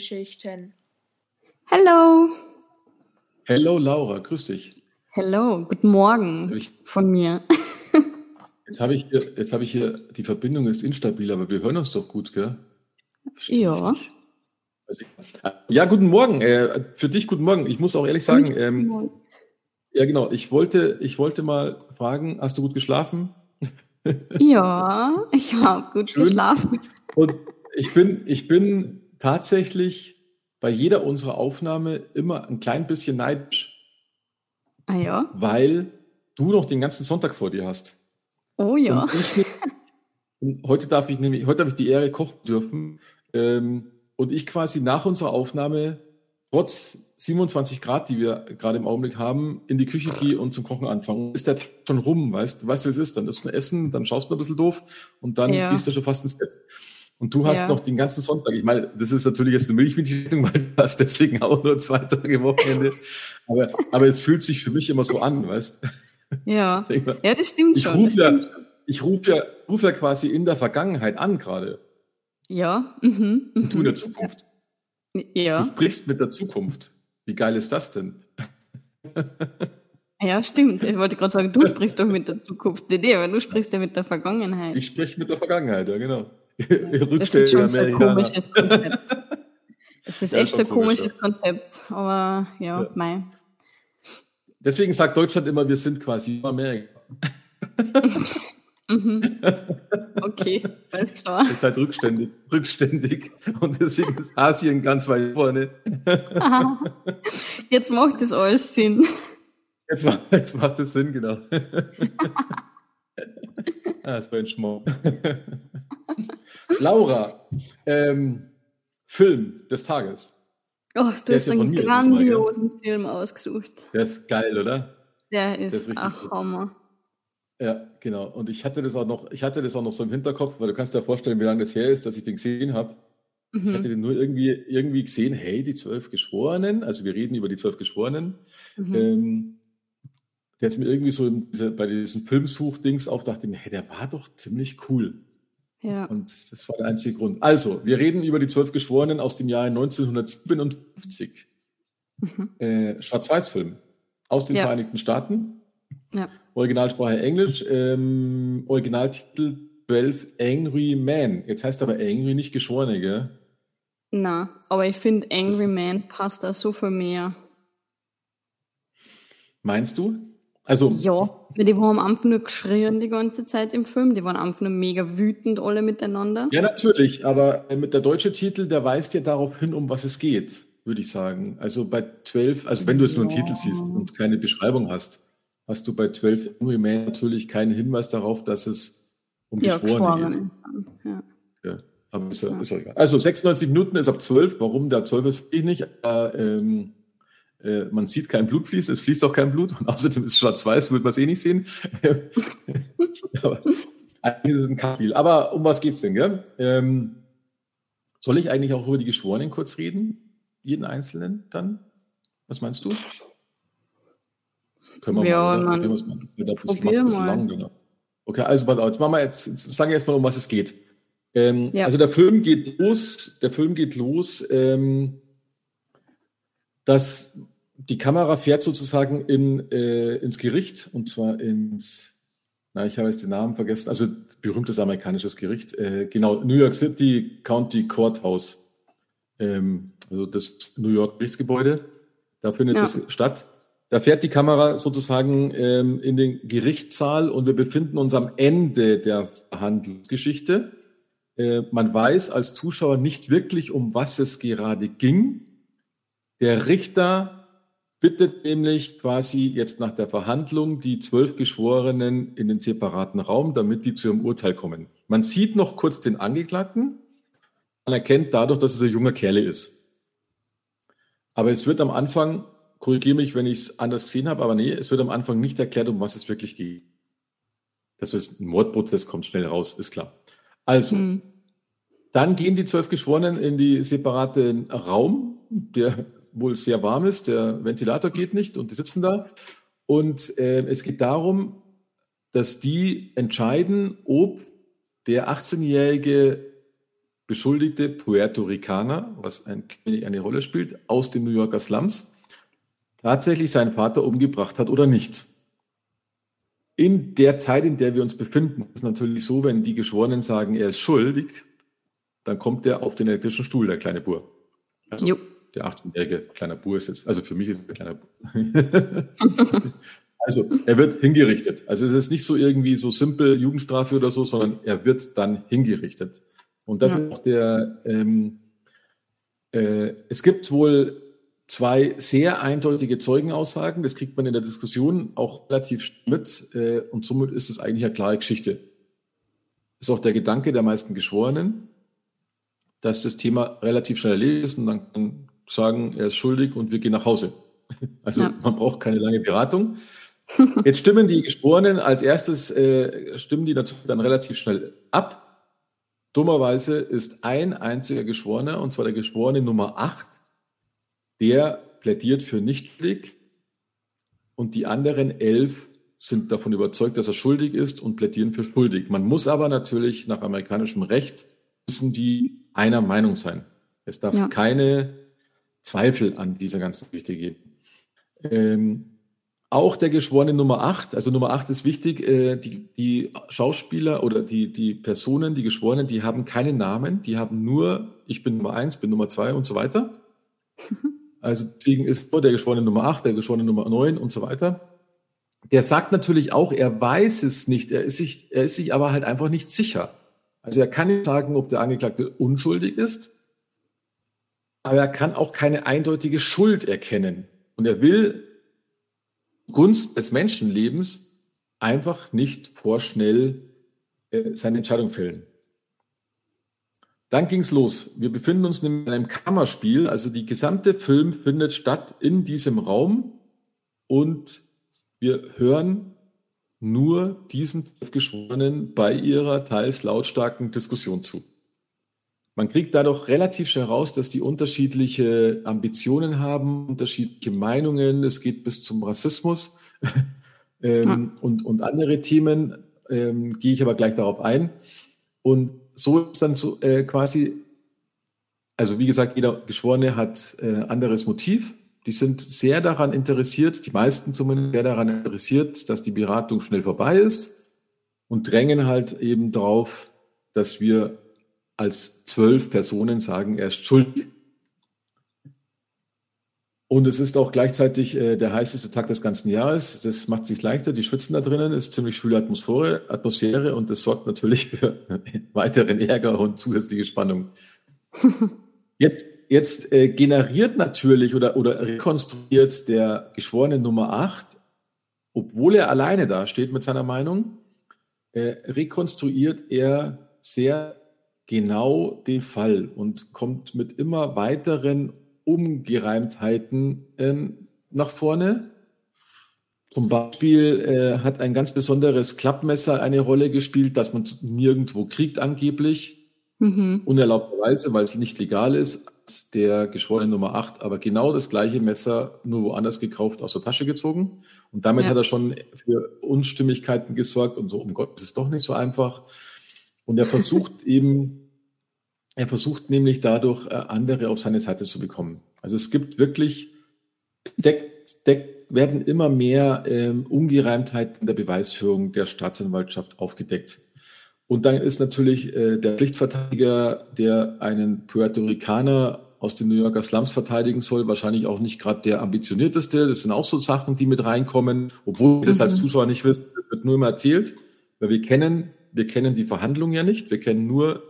Filmgeschichten. Hello. Hello Laura, grüß dich. Hello, guten Morgen Ich- von mir. Jetzt habe ich, hier- jetzt habe ich hier, die Verbindung ist instabil, aber wir hören uns doch gut, gell? Verstehe Ja. Also Ja, guten Morgen. Äh, für dich guten Morgen. Ich muss auch ehrlich sagen, ähm, ja genau, ich wollte, ich wollte mal fragen, hast du gut geschlafen? Ja, ich habe gut Schön. geschlafen. Und ich bin, ich bin tatsächlich bei jeder unserer Aufnahme immer ein klein bisschen neidisch, Ah ja. weil du noch den ganzen Sonntag vor dir hast. Oh ja. Und ich, und heute darf ich nämlich, heute darf ich die Ehre kochen dürfen. Ähm, und ich quasi nach unserer Aufnahme, trotz 27 Grad, die wir gerade im Augenblick haben, in die Küche gehe und zum Kochen anfange. Ist der Tag schon rum, weißt du, weißt du, wie es ist? Dann isst du essen, dann schaust du ein bisschen doof und dann Ja. gehst du schon fast ins Bett. Und du hast Ja. noch den ganzen Sonntag. Ich meine, das ist natürlich jetzt eine Milchmädchenstellung, weil du hast deswegen auch nur zwei Tage Wochenende. Aber, aber es fühlt sich für mich immer so an, weißt Ja. du? Ja, das stimmt Ich schon. das ja, stimmt ich rufe ja, ruf ja quasi in der Vergangenheit an gerade Ja. Mhm. und du in Mhm. der Zukunft. Du Ja. sprichst mit der Zukunft. Wie geil ist das denn? Ja, stimmt. Ich wollte gerade sagen, du sprichst doch mit der Zukunft. Nee, nee, aber du sprichst ja mit der Vergangenheit. Ich spreche mit der Vergangenheit, ja genau. das ist schon so ein komisches Konzept. Das ist Ja, echt so ein komisch, komisches Konzept. Aber ja, Ja. mei. Deswegen sagt Deutschland immer, wir sind quasi Amerika. Mhm. Okay, alles klar. Ihr seid rückständig, rückständig. Und deswegen ist Asien ganz weit vorne. Jetzt macht das alles Sinn. Jetzt macht, jetzt macht es Sinn, genau. Ah, das war ein Schmuck. Laura, ähm, Film des Tages. Oh, du Der hast ist ja einen gell? grandiosen Film ausgesucht. Der ist geil, oder? Der ist ist, richtig ein. Hammer. Ja, genau. Und ich hatte das auch noch, ich hatte das auch noch so im Hinterkopf, weil du kannst dir vorstellen, wie lange das her ist, dass ich den gesehen habe. Ich hatte Mhm. den nur irgendwie, irgendwie gesehen, hey, die zwölf Geschworenen, also wir reden über die zwölf Geschworenen. Mhm. Ähm, der ist mir irgendwie so diese, bei diesem Filmsuchdings auch dachte, mir, hey, der war doch ziemlich cool. Ja. Und das war der einzige Grund. Also, wir reden über die zwölf Geschworenen aus dem Jahr 1957. Mhm. Äh, Schwarz-Weiß-Film aus den Ja. Vereinigten Staaten. Ja. Originalsprache Englisch. Ähm, Originaltitel 12 Angry Men. Jetzt heißt aber Angry nicht Geschworene, gell? Na, aber ich finde, Angry Man passt da so viel mehr. Meinst du? Also, Ja, weil die haben am Anfang nur geschrien die ganze Zeit im Film. Die waren am Anfang nur mega wütend alle miteinander. ja, natürlich, aber äh, mit der deutsche Titel, der weist ja darauf hin, um was es geht, würde ich sagen. Also bei 12, also wenn du jetzt nur einen Ja. Titel siehst und keine Beschreibung hast, hast du bei 12 Angry Men natürlich keinen Hinweis darauf, dass es um Ja, Geschworene geht. Ja. Ja, aber ist ja, ist ja. Also 96 Minuten ist ab 12. Warum der 12 ist, ich nicht. Aber, ähm, äh, man sieht kein Blut fließen, es fließt auch kein Blut. Und außerdem ist es schwarz-weiß, wird man es eh nicht sehen. aber eigentlich ist es ein Kackspiel. Aber um was geht's denn, gell? Ähm, soll ich eigentlich auch über die Geschworenen kurz reden? Jeden Einzelnen dann? Was meinst du? Können wir Ja, mal, wir's mal. Das wird ein bisschen, lang, genau. Okay, also pass auf, jetzt machen wir jetzt, jetzt sagen wir erstmal, um was es geht. Ähm, Ja. Also der Film geht los, der Film geht los, ähm, dass die Kamera fährt sozusagen in, äh, ins Gericht und zwar ins, na, ich habe jetzt den Namen vergessen, also berühmtes amerikanisches Gericht, äh, genau, New York City County Courthouse, ähm, also das New York Gerichtsgebäude, da findet Ja. das statt. Da fährt die Kamera sozusagen ähm, in den Gerichtssaal und wir befinden uns am Ende der Verhandlungsgeschichte. Äh, man weiß als Zuschauer nicht wirklich, um was es gerade ging. Der Richter bittet nämlich quasi jetzt nach der Verhandlung die zwölf Geschworenen in den separaten Raum, damit die zu ihrem Urteil kommen. Man sieht noch kurz den Angeklagten. Man erkennt dadurch, dass es ein junger Kerle ist. Aber es wird am Anfang, korrigiere mich, wenn ich es anders gesehen habe, aber nee, es wird am Anfang nicht erklärt, um was es wirklich geht. Das ist ein Mordprozess, kommt schnell raus, ist klar. Also, Hm. dann gehen die zwölf Geschworenen in die separate Raum, der wohl sehr warm ist. Der Ventilator geht nicht und die sitzen da. Und äh, es geht darum, dass die entscheiden, ob der 18-jährige beschuldigte Puerto Ricaner, was ein, eine Rolle spielt, aus den New Yorker Slums, tatsächlich seinen Vater umgebracht hat oder nicht. In der Zeit, in der wir uns befinden, ist natürlich so, wenn die Geschworenen sagen, er ist schuldig, dann kommt er auf den elektrischen Stuhl, der kleine Bur. Also jo. Der 18-jährige kleiner Bur ist es. Also für mich ist er kleiner Bur. also er wird hingerichtet. Also es ist nicht so irgendwie so simpel Jugendstrafe oder so, sondern er wird dann hingerichtet. Und das ja. ist auch der, ähm, äh, es gibt wohl zwei sehr eindeutige Zeugenaussagen. Das kriegt man in der Diskussion auch relativ mit. Äh, und somit ist es eigentlich eine klare Geschichte. Ist auch der Gedanke der meisten Geschworenen, dass das Thema relativ schnell erledigt ist und dann kann sagen, er ist schuldig und wir gehen nach Hause. Also ja. man braucht keine lange Beratung. Jetzt stimmen die Geschworenen als erstes, äh, stimmen die natürlich dann relativ schnell ab. Dummerweise ist ein einziger Geschworener, und zwar der Geschworene Nummer 8, der plädiert für nicht schuldig und die anderen elf sind davon überzeugt, dass er schuldig ist und plädieren für schuldig. Man muss aber natürlich nach amerikanischem Recht müssen die einer Meinung sein. Es darf ja. keine Zweifel an dieser ganzen Geschichte geben. Ähm, auch der Geschworene Nummer 8, also Nummer 8 ist wichtig, äh, die, die Schauspieler oder die, die Personen, die Geschworenen, die haben keine Namen, die haben nur, ich bin Nummer 1, bin Nummer 2 und so weiter. Also deswegen ist nur der Geschworene Nummer 8, der Geschworene Nummer 9 und so weiter. Der sagt natürlich auch, er weiß es nicht, er ist sich, er ist sich aber halt einfach nicht sicher. Also er kann nicht sagen, ob der Angeklagte unschuldig ist, aber er kann auch keine eindeutige Schuld erkennen. Und er will Gunst des Menschenlebens einfach nicht vorschnell äh, seine Entscheidung fällen. Dann ging es los. Wir befinden uns in einem Kammerspiel, also die gesamte Film findet statt in diesem Raum und wir hören nur diesen Geschworenen bei ihrer teils lautstarken Diskussion zu. Man kriegt dadurch relativ schnell raus, dass die unterschiedliche Ambitionen haben, unterschiedliche Meinungen. Es geht bis zum Rassismus ähm, ja. und, und andere Themen. Ähm, gehe ich aber gleich darauf ein. Und so ist dann so äh, quasi, also wie gesagt, jeder Geschworene hat äh, anderes Motiv. Die sind sehr daran interessiert, die meisten zumindest sehr daran interessiert, dass die Beratung schnell vorbei ist und drängen halt eben darauf, dass wir als zwölf Personen sagen, er ist schuldig. Und es ist auch gleichzeitig äh, der heißeste Tag des ganzen Jahres. Das macht sich leichter. Die schwitzen da drinnen, ist ziemlich schwüle Atmosphäre, Atmosphäre und das sorgt natürlich für weiteren Ärger und zusätzliche Spannung. Jetzt, jetzt äh, generiert natürlich oder, oder rekonstruiert der Geschworene Nummer 8, obwohl er alleine da steht mit seiner Meinung, äh, rekonstruiert er sehr genau den Fall und kommt mit immer weiteren Ungereimtheiten ähm, nach vorne. Zum Beispiel äh, hat ein ganz besonderes Klappmesser eine Rolle gespielt, dass man nirgendwo kriegt angeblich, mhm. unerlaubterweise, weil es nicht legal ist. Der Geschworene Nummer 8 aber genau das gleiche Messer nur woanders gekauft, aus der Tasche gezogen. Und damit ja. hat er schon für Unstimmigkeiten gesorgt und so, um Gott, das ist doch nicht so einfach. Und er versucht eben er versucht nämlich dadurch, äh, andere auf seine Seite zu bekommen. Also es gibt wirklich, deck, deck, werden immer mehr ähm, Ungereimtheiten in der Beweisführung der Staatsanwaltschaft aufgedeckt. Und dann ist natürlich äh, der Pflichtverteidiger, der einen Puerto Ricaner aus den New Yorker Slums verteidigen soll, wahrscheinlich auch nicht gerade der ambitionierteste. Das sind auch so Sachen, die mit reinkommen, obwohl wir das als mhm. Zuschauer nicht wissen. Das wird nur immer erzählt, weil wir kennen, wir kennen die Verhandlung ja nicht. Wir kennen nur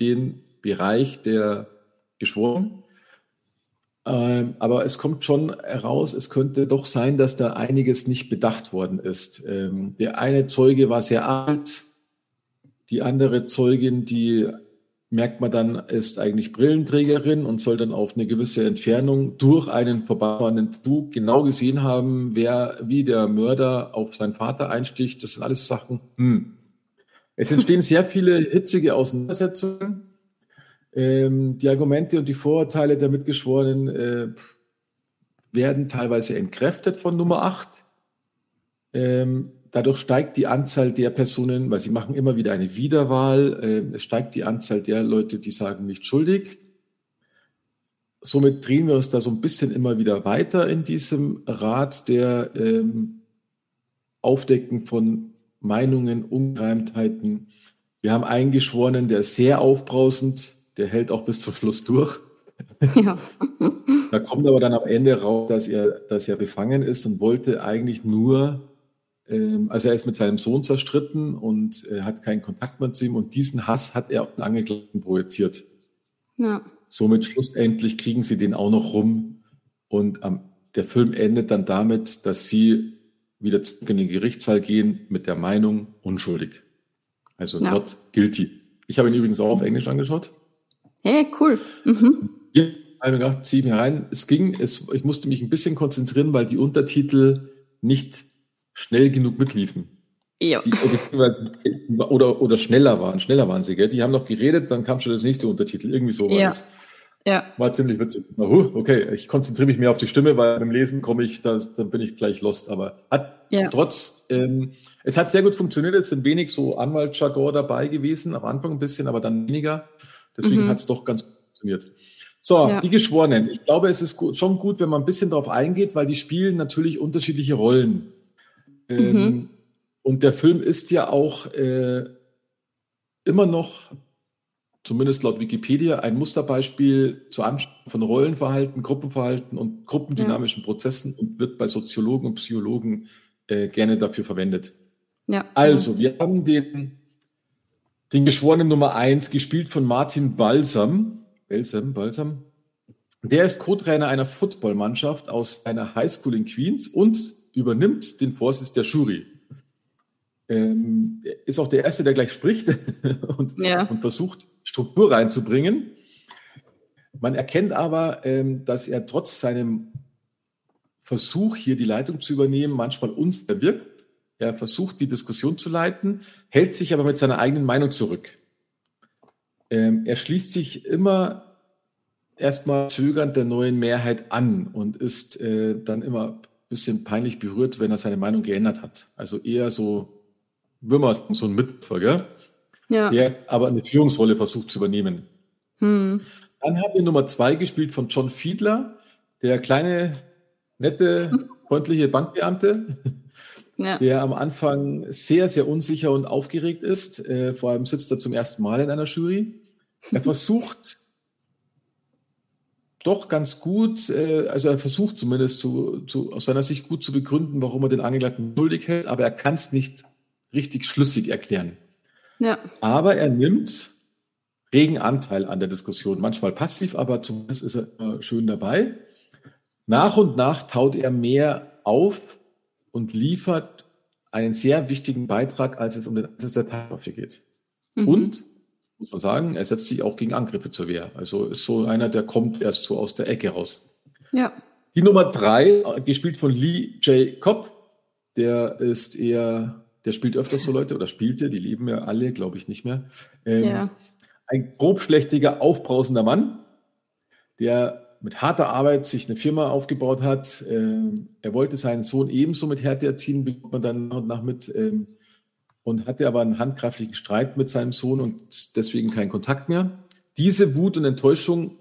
den Bereich der Geschworenen. Ähm, aber es kommt schon heraus, es könnte doch sein, dass da einiges nicht bedacht worden ist. Ähm, der eine Zeuge war sehr alt, die andere Zeugin, die merkt man dann, ist eigentlich Brillenträgerin und soll dann auf eine gewisse Entfernung durch einen vorbeifahrenden Zug genau gesehen haben, wer, wie der Mörder auf seinen Vater einsticht. Das sind alles Sachen. Hm. Es entstehen sehr viele hitzige Auseinandersetzungen. Ähm, die Argumente und die Vorurteile der Mitgeschworenen äh, werden teilweise entkräftet von Nummer 8. Ähm, dadurch steigt die Anzahl der Personen, weil sie machen immer wieder eine Wiederwahl, äh, es steigt die Anzahl der Leute, die sagen nicht schuldig. Somit drehen wir uns da so ein bisschen immer wieder weiter in diesem Rat der ähm, Aufdecken von Meinungen, Ungereimtheiten. Wir haben einen Geschworenen, der ist sehr aufbrausend, der hält auch bis zum Schluss durch. Ja. da kommt aber dann am Ende raus, dass er, dass er befangen ist und wollte eigentlich nur, ähm, also er ist mit seinem Sohn zerstritten und äh, hat keinen Kontakt mehr zu ihm und diesen Hass hat er auf den Angeklagten projiziert. Ja. Somit schlussendlich kriegen sie den auch noch rum und ähm, der Film endet dann damit, dass sie wieder zurück in den Gerichtssaal gehen mit der Meinung unschuldig. Also ja. not guilty. Ich habe ihn übrigens auch auf Englisch angeschaut. Hey, cool. Mhm. Ja, habe mir gedacht, zieh mir rein. Es ging, es, ich musste mich ein bisschen konzentrieren, weil die Untertitel nicht schnell genug mitliefen. Ja. Die, oder, oder schneller waren. Schneller waren sie, gell? Die haben noch geredet, dann kam schon das nächste Untertitel. Irgendwie so war ja. das. Ja. War ziemlich witzig. Okay, ich konzentriere mich mehr auf die Stimme, weil beim Lesen komme ich, da, dann bin ich gleich lost. Aber hat ja. trotz, ähm, es hat sehr gut funktioniert. Es sind wenig so Anwaltsjargon dabei gewesen, am Anfang ein bisschen, aber dann weniger. Deswegen mhm. hat es doch ganz gut funktioniert. So, ja. die Geschworenen. Ich glaube, es ist gut, schon gut, wenn man ein bisschen darauf eingeht, weil die spielen natürlich unterschiedliche Rollen. Ähm, mhm. Und der Film ist ja auch äh, immer noch zumindest laut Wikipedia, ein Musterbeispiel zur Anschauung von Rollenverhalten, Gruppenverhalten und gruppendynamischen ja. Prozessen und wird bei Soziologen und Psychologen äh, gerne dafür verwendet. Ja, also, wir haben den, den Geschworenen Nummer eins gespielt von Martin Balsam. Balsam, Balsam. Der ist Co-Trainer einer Footballmannschaft aus einer Highschool in Queens und übernimmt den Vorsitz der Jury. Ähm, ist auch der Erste, der gleich spricht und, ja. und versucht, Struktur reinzubringen. Man erkennt aber, ähm, dass er trotz seinem Versuch, hier die Leitung zu übernehmen, manchmal uns erwirkt. Er versucht, die Diskussion zu leiten, hält sich aber mit seiner eigenen Meinung zurück. Ähm, er schließt sich immer erstmal zögernd der neuen Mehrheit an und ist äh, dann immer ein bisschen peinlich berührt, wenn er seine Meinung geändert hat. Also eher so, Wimmer, so ein Mitfolger ja. der aber eine Führungsrolle versucht zu übernehmen. Hm. Dann haben wir Nummer zwei gespielt von John Fiedler, der kleine, nette, freundliche Bankbeamte, ja. der am Anfang sehr, sehr unsicher und aufgeregt ist. Äh, vor allem sitzt er zum ersten Mal in einer Jury. Er versucht doch ganz gut, äh, also er versucht zumindest zu, zu, aus seiner Sicht gut zu begründen, warum er den Angeklagten schuldig hält, aber er kann es nicht richtig schlüssig erklären. Ja. Aber er nimmt regen Anteil an der Diskussion. Manchmal passiv, aber zumindest ist er immer schön dabei. Nach und nach taut er mehr auf und liefert einen sehr wichtigen Beitrag, als es um den Einsatz der Tatwaffe geht. Mhm. Und, muss man sagen, er setzt sich auch gegen Angriffe zur Wehr. Also ist so einer, der kommt erst so aus der Ecke raus. Ja. Die Nummer drei, gespielt von Lee J. Cobb, der ist eher der spielt öfters so Leute oder spielte, die leben ja alle, glaube ich, nicht mehr. Ähm, ja. Ein grobschlächtiger, aufbrausender Mann, der mit harter Arbeit sich eine Firma aufgebaut hat. Ähm, er wollte seinen Sohn ebenso mit Härte erziehen, bekommt man dann nach und nach mit. Ähm, und hatte aber einen handgreiflichen Streit mit seinem Sohn und deswegen keinen Kontakt mehr. Diese Wut und Enttäuschung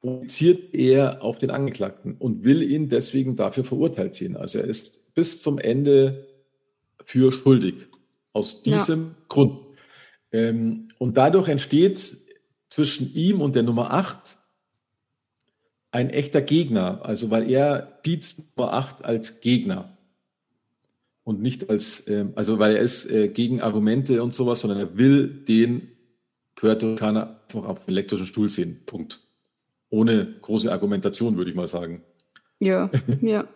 projiziert er auf den Angeklagten und will ihn deswegen dafür verurteilt sehen. Also er ist bis zum Ende für schuldig. Aus diesem ja. Grund. Ähm, und dadurch entsteht zwischen ihm und der Nummer 8 ein echter Gegner. Also weil er sieht Nummer 8 als Gegner. Und nicht als, ähm, also weil er ist äh, gegen Argumente und sowas, sondern er will den Ricaner einfach auf dem elektrischen Stuhl sehen. Punkt. Ohne große Argumentation, würde ich mal sagen. Ja, ja.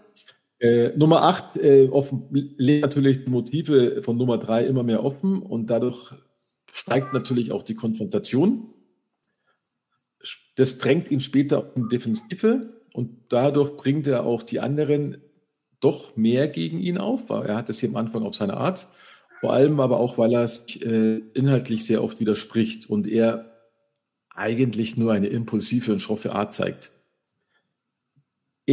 Äh, Nummer 8 äh, natürlich die Motive von Nummer 3 immer mehr offen und dadurch steigt natürlich auch die Konfrontation. Das drängt ihn später in Defensive und dadurch bringt er auch die anderen doch mehr gegen ihn auf. Er hat es hier am Anfang auf seine Art. Vor allem aber auch, weil er es äh, inhaltlich sehr oft widerspricht und er eigentlich nur eine impulsive und schroffe Art zeigt.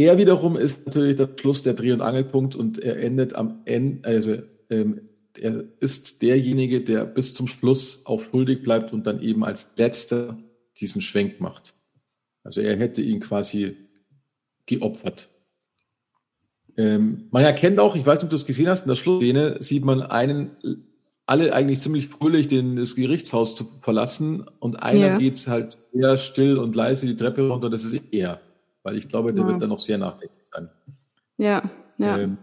Er wiederum ist natürlich der Schluss der Dreh- und Angelpunkt und er endet am Ende, also ähm, er ist derjenige, der bis zum Schluss auch schuldig bleibt und dann eben als letzter diesen Schwenk macht. Also er hätte ihn quasi geopfert. Ähm, man erkennt auch, ich weiß nicht, ob du es gesehen hast, in der Schlussszene sieht man einen, alle eigentlich ziemlich fröhlich den, das Gerichtshaus zu verlassen und einer ja. geht halt sehr still und leise die Treppe runter, das ist er, weil ich glaube, der ja. wird dann noch sehr nachdenklich sein. Ja, ja. Ähm,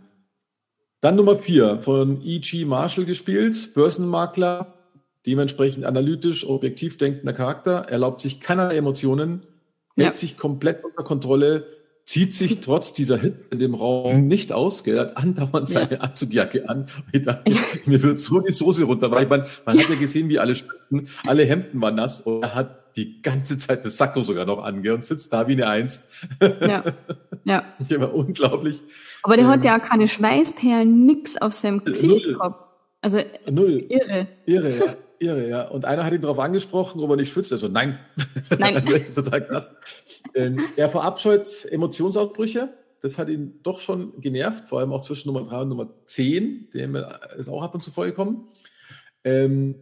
dann Nummer vier von E.G. Marshall gespielt, Börsenmakler, dementsprechend analytisch, objektiv denkender Charakter, erlaubt sich keinerlei Emotionen, ja. hält sich komplett unter Kontrolle, zieht sich trotz dieser Hitze in dem Raum nicht aus, gell, hat andauernd seine ja. Anzugjacke an. Ich dachte, mir wird so die Soße runter, weil man, man hat ja gesehen, wie alle schwitzen, alle Hemden waren nass und er hat die ganze Zeit das Sakko sogar noch ange und sitzt da wie eine Eins. Ja, ja. Ich war unglaublich. Aber der ähm, hat ja auch keine Schweißperlen, nix auf seinem Gesicht null. gehabt. Also null. irre. Irre, ja. Irre, ja. Und einer hat ihn darauf angesprochen, ob er nicht schwitzt. Also nein. Nein. also, total krass. Ähm, er verabscheut Emotionsausbrüche. Das hat ihn doch schon genervt, vor allem auch zwischen Nummer 3 und Nummer 10, dem ist auch ab und zu vorgekommen. Ähm,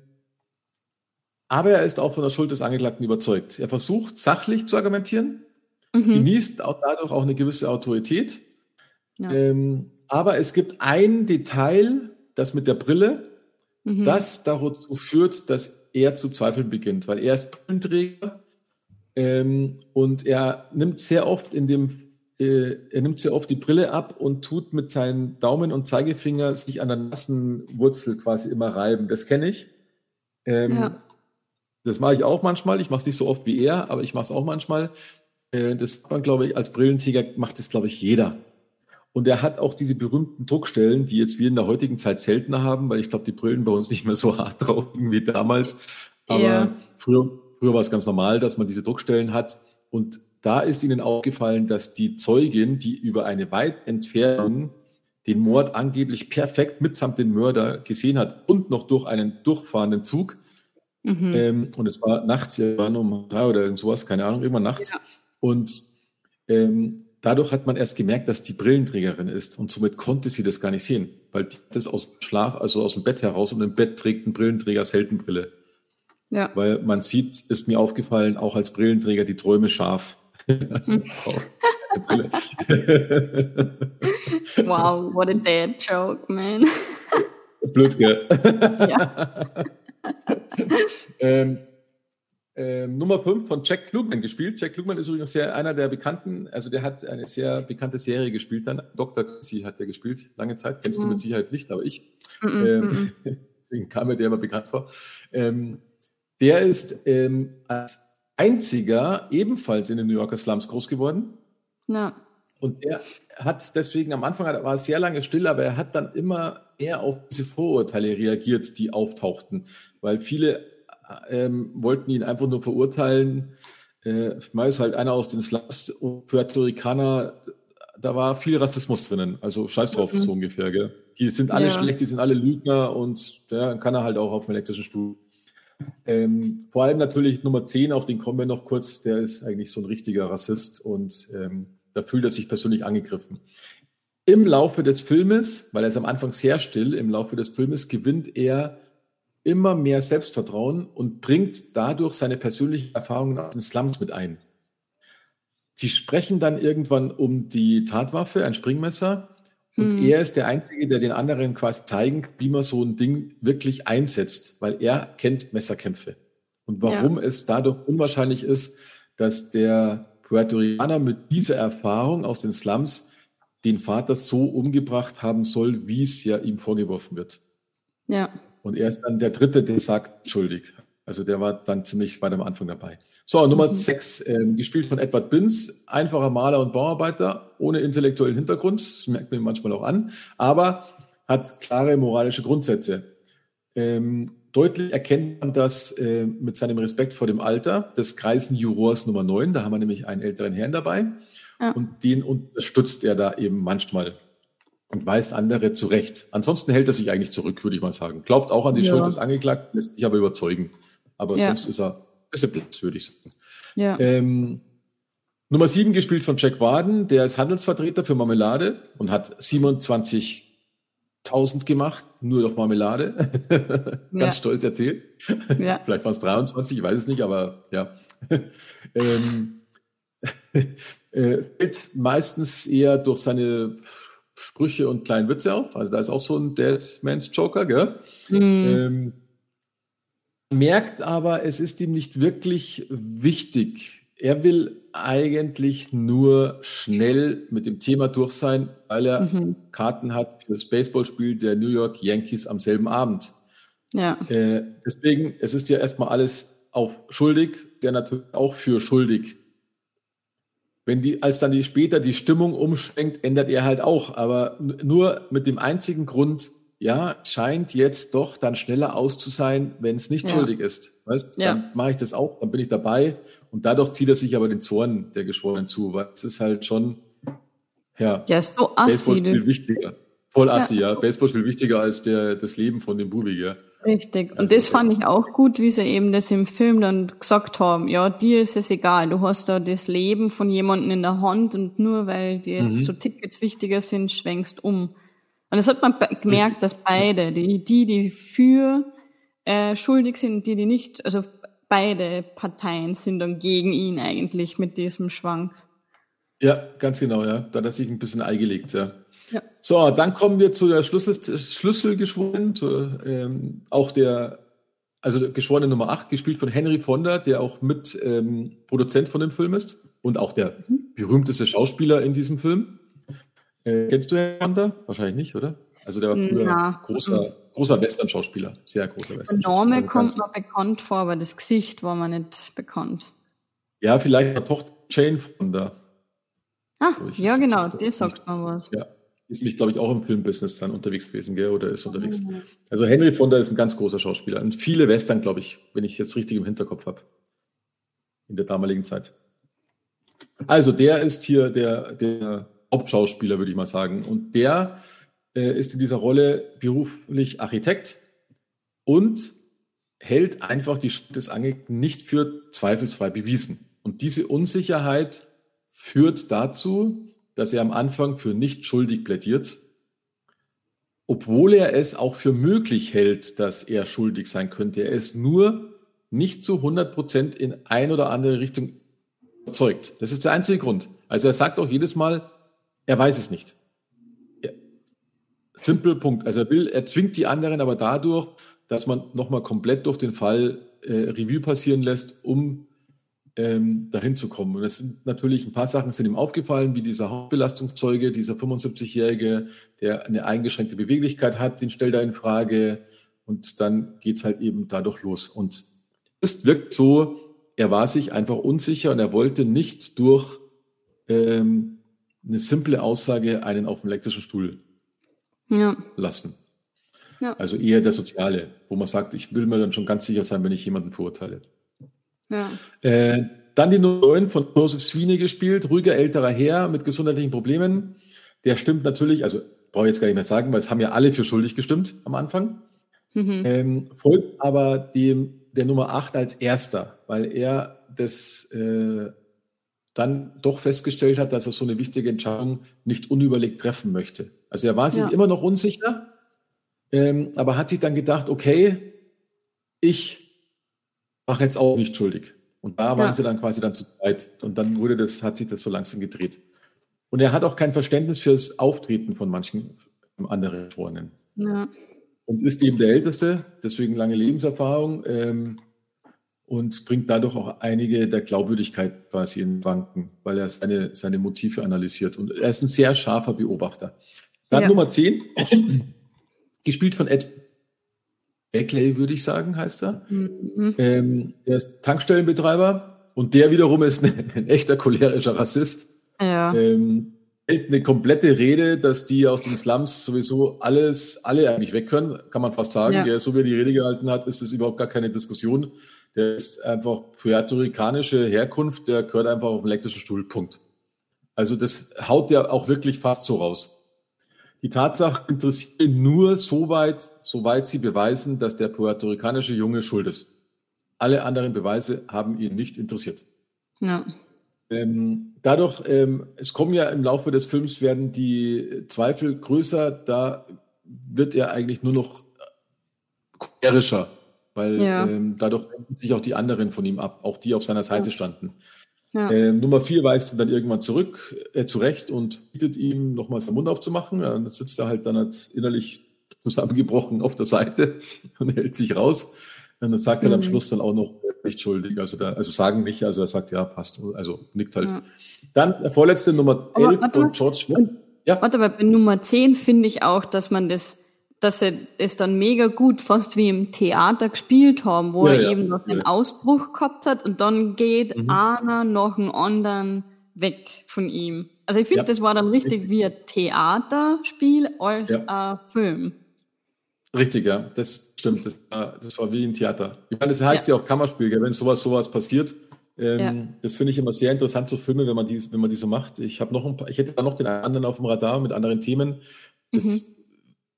aber er ist auch von der Schuld des Angeklagten überzeugt. Er versucht, sachlich zu argumentieren, mhm. genießt auch dadurch auch eine gewisse Autorität. Ja. Ähm, aber es gibt ein Detail, das mit der Brille, mhm. das dazu führt, dass er zu zweifeln beginnt, weil er ist Brillenträger ähm, und er nimmt sehr oft in dem äh, er nimmt sehr oft die Brille ab und tut mit seinen Daumen und Zeigefinger sich an der nassen Wurzel quasi immer reiben. Das kenne ich. Ähm, ja. Das mache ich auch manchmal. Ich mache es nicht so oft wie er, aber ich mache es auch manchmal. Äh, das man, glaube ich, als Brillenträger macht es, glaube ich, jeder. Und er hat auch diese berühmten Druckstellen, die jetzt wir in der heutigen Zeit seltener haben, weil ich glaube, die Brillen bei uns nicht mehr so hart draugen wie damals. Aber ja. früher, früher war es ganz normal, dass man diese Druckstellen hat. Und da ist ihnen aufgefallen, dass die Zeugin, die über eine weit Entfernung den Mord angeblich perfekt mitsamt dem Mörder gesehen hat und noch durch einen durchfahrenden Zug, mhm. ähm, und es war nachts, es war um drei oder irgend sowas, keine Ahnung, immer nachts. Ja. Und ähm, Dadurch hat man erst gemerkt, dass die Brillenträgerin ist und somit konnte sie das gar nicht sehen, weil die das aus dem Schlaf, also aus dem Bett heraus und im Bett trägt ein Brillenträger selten Brille. Ja. Weil man sieht, ist mir aufgefallen, auch als Brillenträger die Träume scharf. also, hm. wow, what a dad joke, man. Blöd, gell? ja. ähm, ähm, Nummer 5 von Jack Klugman gespielt. Jack Klugman ist übrigens sehr, einer der bekannten, also der hat eine sehr bekannte Serie gespielt dann. Dr. Chrissy hat der gespielt, lange Zeit. Kennst mhm. du mit Sicherheit nicht, aber ich. Mhm. Ähm, deswegen kam mir der immer bekannt vor. Ähm, der ist ähm, als einziger ebenfalls in den New Yorker Slums groß geworden. Ja. Und der hat deswegen am Anfang war er sehr lange still, aber er hat dann immer eher auf diese Vorurteile reagiert, die auftauchten, weil viele ähm, wollten ihn einfach nur verurteilen. Äh, meist halt einer aus den Slums und Puerto Ricaner, da war viel Rassismus drinnen. Also scheiß drauf, mhm. so ungefähr. Gell? Die sind alle ja. schlecht, die sind alle Lügner und ja, dann kann er halt auch auf dem elektrischen Stuhl. Ähm, vor allem natürlich Nummer 10, auf den kommen wir noch kurz, der ist eigentlich so ein richtiger Rassist und ähm, da fühlt er sich persönlich angegriffen. Im Laufe des Filmes, weil er ist am Anfang sehr still, im Laufe des Filmes gewinnt er immer mehr Selbstvertrauen und bringt dadurch seine persönlichen Erfahrungen aus den Slums mit ein. Sie sprechen dann irgendwann um die Tatwaffe, ein Springmesser, und hm. er ist der Einzige, der den anderen quasi zeigen, wie man so ein Ding wirklich einsetzt, weil er kennt Messerkämpfe. Und warum ja. es dadurch unwahrscheinlich ist, dass der Puerto Ricaner mit dieser Erfahrung aus den Slums den Vater so umgebracht haben soll, wie es ja ihm vorgeworfen wird. Ja. Und er ist dann der Dritte, der sagt, schuldig. Also der war dann ziemlich weit am Anfang dabei. So, Nummer mhm. sechs, äh, gespielt von Edward Binz, einfacher Maler und Bauarbeiter, ohne intellektuellen Hintergrund, das merkt man manchmal auch an, aber hat klare moralische Grundsätze. Ähm, deutlich erkennt man das äh, mit seinem Respekt vor dem Alter des Kreisen Jurors Nummer 9, da haben wir nämlich einen älteren Herrn dabei ja. und den unterstützt er da eben manchmal und weist andere zurecht. Ansonsten hält er sich eigentlich zurück, würde ich mal sagen. Glaubt auch an die ja. Schuld des Angeklagten, lässt sich aber überzeugen. Aber ja. sonst ist er besser Platz, würde ich sagen. Ja. Ähm, Nummer sieben gespielt von Jack Warden, der ist Handelsvertreter für Marmelade und hat 27 1000 gemacht, nur noch Marmelade. Ganz ja. stolz erzählt. Ja. Vielleicht waren es 23, ich weiß es nicht, aber ja. ähm, äh, fällt meistens eher durch seine Sprüche und kleinen Witze auf. Also da ist auch so ein Dead Man's Joker, gell? Mhm. Ähm, merkt aber, es ist ihm nicht wirklich wichtig. Er will eigentlich nur schnell mit dem Thema durch sein, weil er mhm. Karten hat für das Baseballspiel der New York Yankees am selben Abend. Ja. Äh, deswegen, es ist ja erstmal alles auf schuldig, der natürlich auch für schuldig. Wenn die, als dann die später die Stimmung umschwenkt, ändert er halt auch, aber nur mit dem einzigen Grund, ja, scheint jetzt doch dann schneller aus zu sein, wenn es nicht ja. schuldig ist. Weißt? Ja. Dann mache ich das auch, dann bin ich dabei und dadurch zieht er sich aber den Zorn der Geschworenen zu, weil es ist halt schon, ja, ja ist so assi, Baseball viel wichtiger. Voll assi, ja. ja. Baseball viel wichtiger als der, das Leben von dem Bubi, ja. Richtig. Und also, das fand ich auch gut, wie sie eben das im Film dann gesagt haben. Ja, dir ist es egal. Du hast da das Leben von jemandem in der Hand und nur weil dir jetzt mhm. so Tickets wichtiger sind, schwenkst um. Und das hat man gemerkt, dass beide, die, die, die für äh, schuldig sind, die, die nicht, also beide Parteien sind dann gegen ihn eigentlich mit diesem Schwank. Ja, ganz genau, ja. Da hat er sich ein bisschen eingelegt, ja. ja. So, dann kommen wir zu der Schlüssel, Schlüsselgeschworenen, zu, ähm, auch der, also Geschworene Nummer 8, gespielt von Henry Fonda, der auch mit ähm, Produzent von dem Film ist und auch der mhm. berühmteste Schauspieler in diesem Film. Äh, kennst du Herrn Fonda? Wahrscheinlich nicht, oder? Also der war früher Na. großer, großer Western-Schauspieler, sehr großer Western. Der Name also kommt mir bekannt vor, aber das Gesicht war mir nicht bekannt. Ja, vielleicht der Tochter Jane Fonda. Ah, ja genau, die sagt man was. Ja, ist mich, glaube ich, auch im Filmbusiness dann unterwegs gewesen, gell? oder ist unterwegs. Mhm. Also Henry Fonda ist ein ganz großer Schauspieler und viele Western, glaube ich, wenn ich jetzt richtig im Hinterkopf habe, in der damaligen Zeit. Also der ist hier der, der Hauptschauspieler, würde ich mal sagen. Und der äh, ist in dieser Rolle beruflich Architekt und hält einfach die Schuld des Angeklagten nicht für zweifelsfrei bewiesen. Und diese Unsicherheit führt dazu, dass er am Anfang für nicht schuldig plädiert, obwohl er es auch für möglich hält, dass er schuldig sein könnte. Er ist nur nicht zu 100 Prozent in ein oder andere Richtung überzeugt. Das ist der einzige Grund. Also er sagt auch jedes Mal, er weiß es nicht. Simple Punkt. Also er will, er zwingt die anderen aber dadurch, dass man nochmal komplett durch den Fall äh, Revue passieren lässt, um ähm, dahin zu kommen. Und es sind natürlich ein paar Sachen sind ihm aufgefallen, wie dieser Hauptbelastungszeuge, dieser 75-Jährige, der eine eingeschränkte Beweglichkeit hat, den stellt er in Frage und dann geht es halt eben dadurch los. Und es wirkt so, er war sich einfach unsicher und er wollte nicht durch ähm, eine simple Aussage einen auf dem elektrischen Stuhl ja. lassen. Ja. Also eher der Soziale, wo man sagt, ich will mir dann schon ganz sicher sein, wenn ich jemanden verurteile. Ja. Äh, dann die Nummer 9 von Joseph Sweeney gespielt, ruhiger älterer Herr mit gesundheitlichen Problemen. Der stimmt natürlich, also brauche ich jetzt gar nicht mehr sagen, weil es haben ja alle für schuldig gestimmt am Anfang. Mhm. Ähm, folgt aber dem der Nummer 8 als erster, weil er das äh, dann doch festgestellt hat, dass er so eine wichtige Entscheidung nicht unüberlegt treffen möchte. Also er war sich ja. immer noch unsicher, ähm, aber hat sich dann gedacht, okay, ich mache jetzt auch nicht schuldig. Und da waren sie dann quasi dann zu zweit. Und dann wurde das, hat sich das so langsam gedreht. Und er hat auch kein Verständnis für das Auftreten von manchen anderen Geschworenen. Ja. Und ist eben der Älteste, deswegen lange Lebenserfahrung. Ähm, und bringt dadurch auch einige der Glaubwürdigkeit quasi in Wanken, weil er seine, seine Motive analysiert. Und er ist ein sehr scharfer Beobachter. Dann ja. Nummer 10, gespielt von Ed Beckley, würde ich sagen, heißt er. Mhm. Ähm, er ist Tankstellenbetreiber und der wiederum ist ein, ein echter cholerischer Rassist. Ja. Ähm, hält eine komplette Rede, dass die aus den Slums sowieso alles, alle eigentlich weg können, kann man fast sagen. Ja. Ja, so wie er die Rede gehalten hat, ist es überhaupt gar keine Diskussion. Der ist einfach puerto-ricanische Herkunft, der gehört einfach auf den elektrischen Stuhl, Punkt. Also das haut ja auch wirklich fast so raus. Die Tatsache interessiert ihn nur so weit, soweit sie beweisen, dass der puerto-ricanische Junge schuld ist. Alle anderen Beweise haben ihn nicht interessiert. Ja. Ähm, dadurch, ähm, es kommen ja im Laufe des Films werden die Zweifel größer, da wird er eigentlich nur noch cholerischer, weil ja. ähm, dadurch wenden sich auch die anderen von ihm ab, auch die auf seiner Seite standen. Ja. Ähm, Nummer vier weist ihn dann irgendwann zurück, äh, zurecht und bietet ihm nochmals den Mund aufzumachen. Dann sitzt er halt dann halt innerlich zusammengebrochen auf der Seite und hält sich raus. Und dann sagt mhm. er am Schluss dann auch noch nicht schuldig. Also, da, also sagen nicht, also er sagt, ja, passt. Also nickt halt. Ja. Dann der vorletzte Nummer 11 von George Schmidt. Ja. Warte, aber bei Nummer 10 finde ich auch, dass man das dass sie das dann mega gut fast wie im Theater gespielt haben, wo ja, er ja, eben noch einen. Ausbruch gehabt hat und dann geht mhm. einer noch einen anderen weg von ihm. Also ich finde, das war dann richtig wie ein Theaterspiel als ein Film. Richtig, ja, das stimmt. Das war, das war wie ein Theater. Ich meine, das heißt ja, auch Kammerspiel, gell? wenn sowas sowas passiert. Ähm, das finde ich immer sehr interessant zu filmen, wenn man die, wenn man die so macht. Ich habe noch ein paar, ich hätte da noch den anderen auf dem Radar mit anderen Themen. Das mhm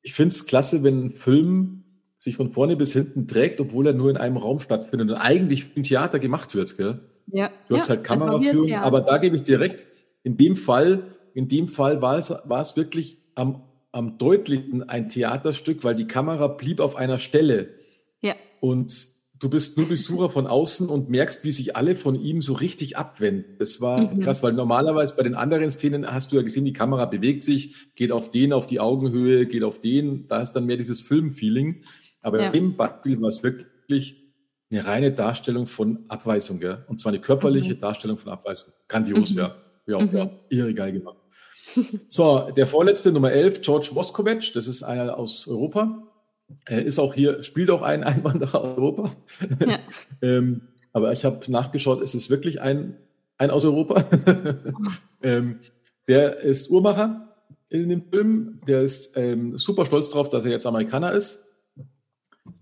ich finde es klasse, wenn ein Film sich von vorne bis hinten trägt, obwohl er nur in einem Raum stattfindet und eigentlich im Theater gemacht wird. Gell? Ja. Du hast ja, halt Kameraführung, aber da gebe ich dir recht. In dem Fall, in dem Fall war es, war es wirklich am, am deutlichsten ein Theaterstück, weil die Kamera blieb auf einer Stelle. Ja. Und du bist nur Besucher von außen und merkst, wie sich alle von ihm so richtig abwenden. Das war mhm. krass, weil normalerweise bei den anderen Szenen hast du ja gesehen, die Kamera bewegt sich, geht auf den auf die Augenhöhe, geht auf den. Da ist dann mehr dieses Filmfeeling. Aber ja. im Beispiel war es wirklich eine reine Darstellung von Abweisung, gell? und zwar eine körperliche mhm. Darstellung von Abweisung. Grandios, mhm. ja. Ja, mhm. ja, irre geil gemacht. So, der vorletzte, Nummer 11, George Voskovic, das ist einer aus Europa. Er ist auch hier, spielt auch ein Einwanderer aus Europa. Ja. ähm, aber ich habe nachgeschaut, es ist wirklich ein, ein aus Europa. ähm, der ist Uhrmacher in dem Film. Der ist ähm, super stolz darauf, dass er jetzt Amerikaner ist.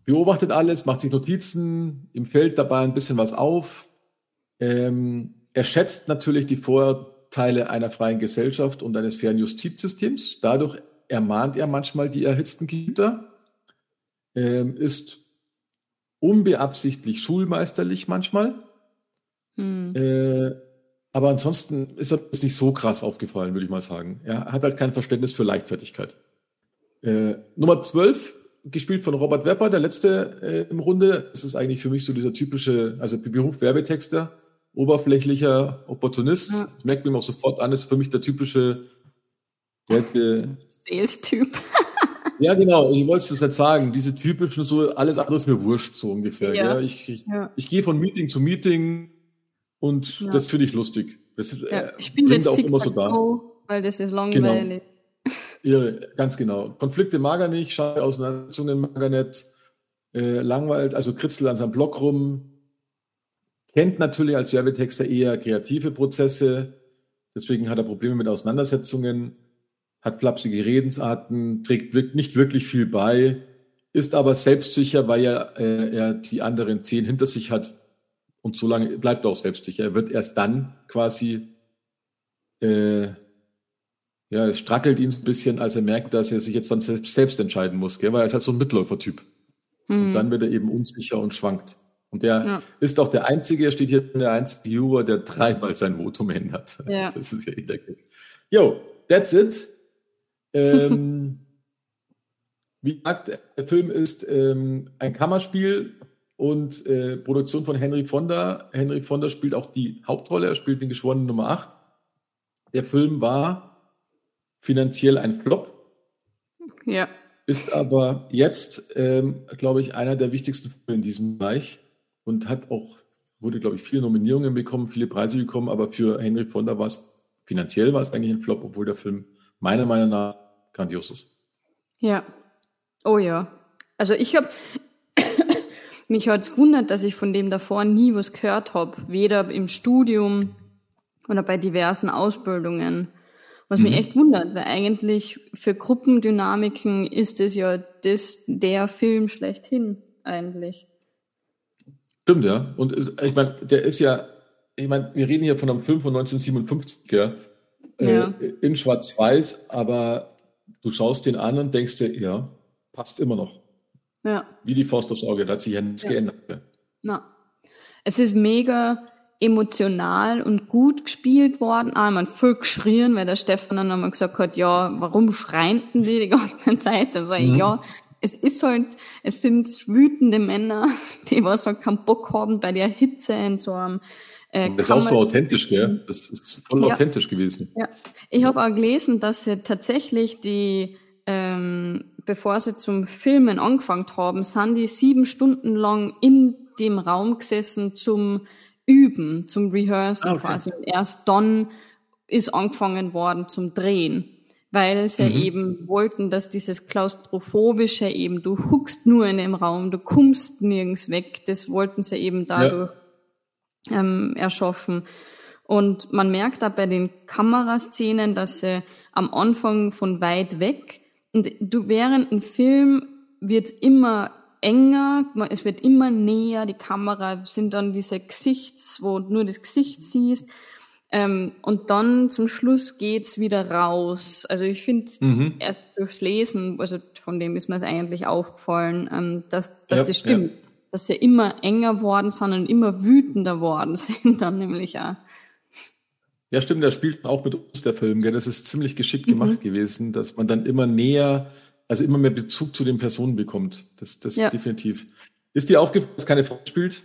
Beobachtet alles, macht sich Notizen, ihm fällt dabei ein bisschen was auf. Ähm, er schätzt natürlich die Vorteile einer freien Gesellschaft und eines fairen Justizsystems. Dadurch ermahnt er manchmal die erhitzten Güter ähm, ist unbeabsichtlich schulmeisterlich manchmal. Hm. Äh, aber ansonsten ist er jetzt nicht so krass aufgefallen, würde ich mal sagen. Er hat halt kein Verständnis für Leichtfertigkeit. Äh, Nummer 12, gespielt von Robert Wepper, der letzte äh, im Runde. Das ist eigentlich für mich so dieser typische, also Beruf Werbetexter, oberflächlicher Opportunist. Ja. Das merkt man auch sofort an, ist für mich der typische Sales-Typ. Ja, genau, ich wollte es jetzt sagen, diese typischen, so alles andere ist mir wurscht, so ungefähr. Ja. Ich, ich, ja. ich gehe von Meeting zu Meeting und ja. das finde ich lustig. Das ja, äh, ich bin jetzt auch immer so da. Weil das ist langweilig. Genau. Ja, ganz genau. Konflikte mag er nicht, schade Auseinandersetzungen mag er nicht, äh, langweilt, also kritzelt an seinem Blog rum, kennt natürlich als Werbetexter eher kreative Prozesse, deswegen hat er Probleme mit Auseinandersetzungen hat flapsige Redensarten, trägt nicht wirklich viel bei, ist aber selbstsicher, weil er, äh, er die anderen zehn hinter sich hat und so lange bleibt er auch selbstsicher. Er wird erst dann quasi, äh, ja, strackelt ihn ein bisschen, als er merkt, dass er sich jetzt dann selbst, selbst entscheiden muss, gell? weil er ist halt so ein Mitläufertyp. Mhm. Und dann wird er eben unsicher und schwankt. Und der ja. ist auch der Einzige, er steht hier der einzige Juror, der dreimal sein Votum ändert. Ja. Das ist ja der Kick. Yo, that's it. Ähm, wie gesagt, der Film ist ähm, ein Kammerspiel und äh, Produktion von Henry Fonda. Henry Fonda spielt auch die Hauptrolle, er spielt den Geschworenen Nummer 8. Der Film war finanziell ein Flop. Ja. Ist aber jetzt, ähm, glaube ich, einer der wichtigsten Filme in diesem Bereich und hat auch, wurde, glaube ich, viele Nominierungen bekommen, viele Preise bekommen, aber für Henry Fonda war es, finanziell war es eigentlich ein Flop, obwohl der Film meiner Meinung nach grandios ist. Ja. Oh ja. Also ich habe mich hat es gewundert, dass ich von dem davor nie was gehört habe, weder im Studium oder bei diversen Ausbildungen. Was mhm. mich echt wundert, weil eigentlich für Gruppendynamiken ist es ja das, der Film schlechthin eigentlich. Stimmt, ja. Und ich meine, der ist ja, ich meine, wir reden hier von einem Film von 1957, ja, ja. Äh, in Schwarz-Weiß, aber du schaust den an und denkst dir, ja, passt immer noch. Ja. Wie die Faust aufs Auge, da hat sich ja nichts ja. geändert. Na. Es ist mega emotional und gut gespielt worden. Ah, man voll geschrien, weil der Stefan dann einmal gesagt hat, ja, warum schreinten die die ganze Zeit? Dann sage ich, mhm. ja, es ist halt, es sind wütende Männer, die was halt keinen Bock haben bei der Hitze in so einem äh, das ist auch so authentisch, gell? Das ist voll ja. authentisch gewesen. Ja. Ich habe auch gelesen, dass sie tatsächlich die, ähm, bevor sie zum Filmen angefangen haben, sind die sieben Stunden lang in dem Raum gesessen zum Üben, zum Rehearsal ah, okay. quasi. Und erst dann ist angefangen worden zum Drehen weil sie mhm. eben wollten, dass dieses klaustrophobische eben, du huckst nur in dem Raum, du kommst nirgends weg, das wollten sie eben dadurch ja. Ähm, erschaffen. Und man merkt da bei den Kameraszenen, dass sie am Anfang von weit weg und du während dem Film wird immer enger, es wird immer näher, die Kamera sind dann diese Gesichts, wo du nur das Gesicht siehst ähm, und dann zum Schluss geht's wieder raus. Also ich finde mhm. erst durchs Lesen, also von dem ist mir es eigentlich aufgefallen, ähm, dass, dass ja, das stimmt. Ja. Dass sie immer enger worden sind und immer wütender worden sind dann nämlich auch. Ja, stimmt, der spielt auch mit uns, der Film. Gell? Das ist ziemlich geschickt gemacht mhm. gewesen, dass man dann immer näher, also immer mehr Bezug zu den Personen bekommt. Das, das ja. definitiv. Ist dir aufgefallen, dass keine Frau spielt?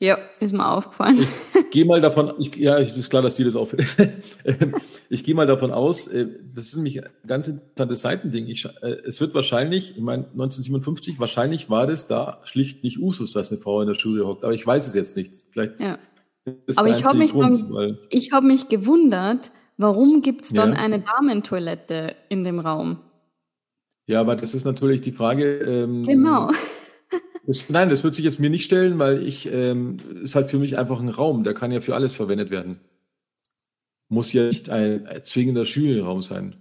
Ja, ist mir aufgefallen. Ich gehe mal davon, ich, ja, ist klar, dass dir das auffällt. ich gehe mal davon aus, äh, das ist nämlich ein ganz interessantes Seitending. Ich, äh, es wird wahrscheinlich, ich meine, 1957, wahrscheinlich war das da schlicht nicht Usus, dass eine Frau in der Jury hockt, aber ich weiß es jetzt nicht. Vielleicht ja. ist aber ich habe mich, Grund, ich hab mich gewundert, warum gibt es dann ja. eine Damentoilette in dem Raum? Ja, aber das ist natürlich die Frage. Ähm, genau. Das, nein, das wird sich jetzt mir nicht stellen, weil ich ähm, ist halt für mich einfach ein Raum, der kann ja für alles verwendet werden. Muss ja nicht ein, ein zwingender Juryraum sein.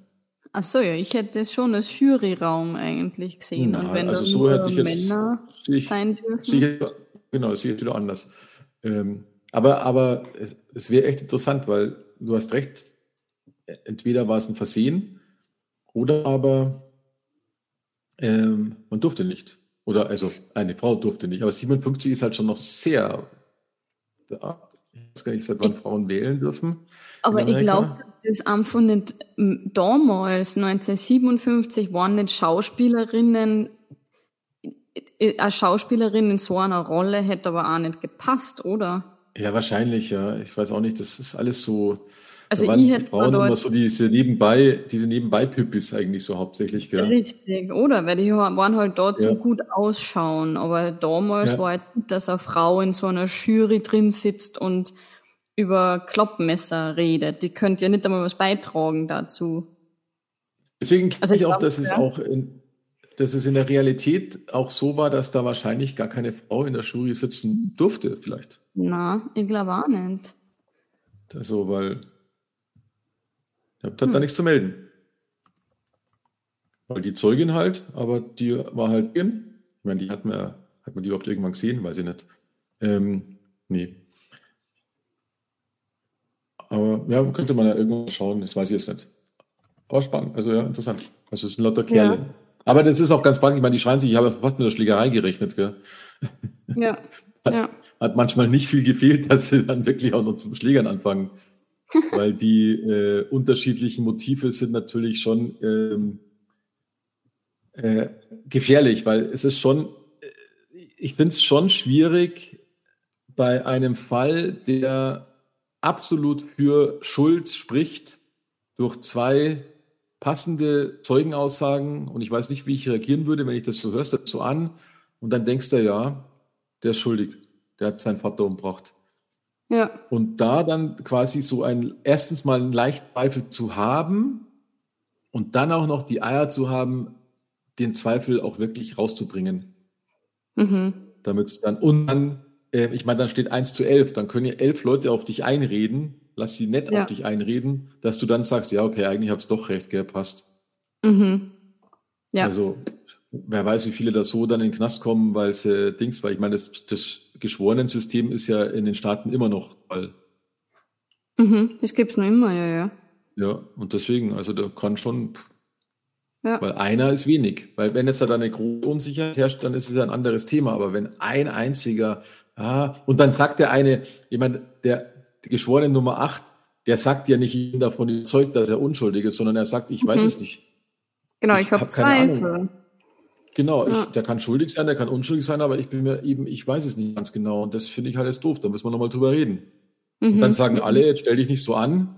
Ach so, ja, ich hätte schon als Juryraum eigentlich gesehen. Na, und wenn also so hätte ich jetzt, Männer ich, sein dürfen. Sicher, genau, ich wieder anders. Ähm, aber aber es, es wäre echt interessant, weil du hast recht, entweder war es ein Versehen oder aber ähm, man durfte nicht. Oder also eine Frau durfte nicht, aber 57 ist halt schon noch sehr. Da, ich weiß gar nicht, seit wann Frauen wählen dürfen. Aber ich glaube, dass das einfach nicht damals, 1957, waren nicht Schauspielerinnen, eine Schauspielerin in so einer Rolle hätte aber auch nicht gepasst, oder? Ja, wahrscheinlich, ja. Ich weiß auch nicht, das ist alles so also ich hätte Frauen immer so diese nebenbei, diese Nebenbei-Püppis eigentlich so hauptsächlich, gell? Richtig, oder? Weil die waren halt dort ja. so gut ausschauen. Aber damals ja. war jetzt nicht, dass eine Frau in so einer Jury drin sitzt und über Kloppmesser redet. Die könnte ja nicht einmal was beitragen dazu. Deswegen glaube also ich, auch, dass ja. es auch in, dass es in der Realität auch so war, dass da wahrscheinlich gar keine Frau in der Jury sitzen durfte, vielleicht. Na, ich glaube auch nicht. Also, weil Ihr habt halt hm. da nichts zu melden. Weil die Zeugin halt, aber die war halt in. Ich meine, die hat man, hat man die überhaupt irgendwann gesehen? Weiß ich nicht. Ähm, nee. Aber ja, könnte man ja irgendwann schauen, das weiß ich jetzt nicht. Aber spannend, also ja, interessant. Also es sind lauter Kerle. Ja. Aber das ist auch ganz spannend. Ich meine, die schreien sich, ich habe fast mit der Schlägerei gerechnet, gell? Ja. hat, ja. hat manchmal nicht viel gefehlt, dass sie dann wirklich auch noch zum Schlägern anfangen weil die äh, unterschiedlichen Motive sind natürlich schon ähm, äh, gefährlich, weil es ist schon, äh, ich finde es schon schwierig bei einem Fall, der absolut für Schuld spricht, durch zwei passende Zeugenaussagen und ich weiß nicht, wie ich reagieren würde, wenn ich das so hörst, so an und dann denkst du, ja, der ist schuldig, der hat seinen Vater umgebracht. Ja. Und da dann quasi so ein, erstens mal einen leichten Zweifel zu haben und dann auch noch die Eier zu haben, den Zweifel auch wirklich rauszubringen. Mhm. Damit es dann, und dann, äh, ich meine, dann steht 1 zu 11, dann können ja elf Leute auf dich einreden, lass sie nett ja. auf dich einreden, dass du dann sagst, ja, okay, eigentlich hab's doch recht, gell, passt. Mhm. Ja. Also, wer weiß, wie viele da so dann in den Knast kommen, weil sie Dings, weil ich meine, das, das Geschworenensystem ist ja in den Staaten immer noch Fall. Mhm, das gibt es noch immer, ja, ja. Ja, und deswegen, also da kann schon, ja. weil einer ist wenig. Weil wenn jetzt da eine große Unsicherheit herrscht, dann ist es ja ein anderes Thema. Aber wenn ein einziger ah, und dann sagt der eine, jemand, der, der Geschworene Nummer 8, der sagt ja nicht, ich bin davon überzeugt, dass er unschuldig ist, sondern er sagt, ich weiß mhm. es nicht. Genau, ich, ich habe hab Zweifel. Genau, ja. ich, der kann schuldig sein, der kann unschuldig sein, aber ich bin mir eben, ich weiß es nicht ganz genau. Und das finde ich halt jetzt doof. Da müssen wir nochmal drüber reden. Mhm. Und dann sagen alle, jetzt stell dich nicht so an.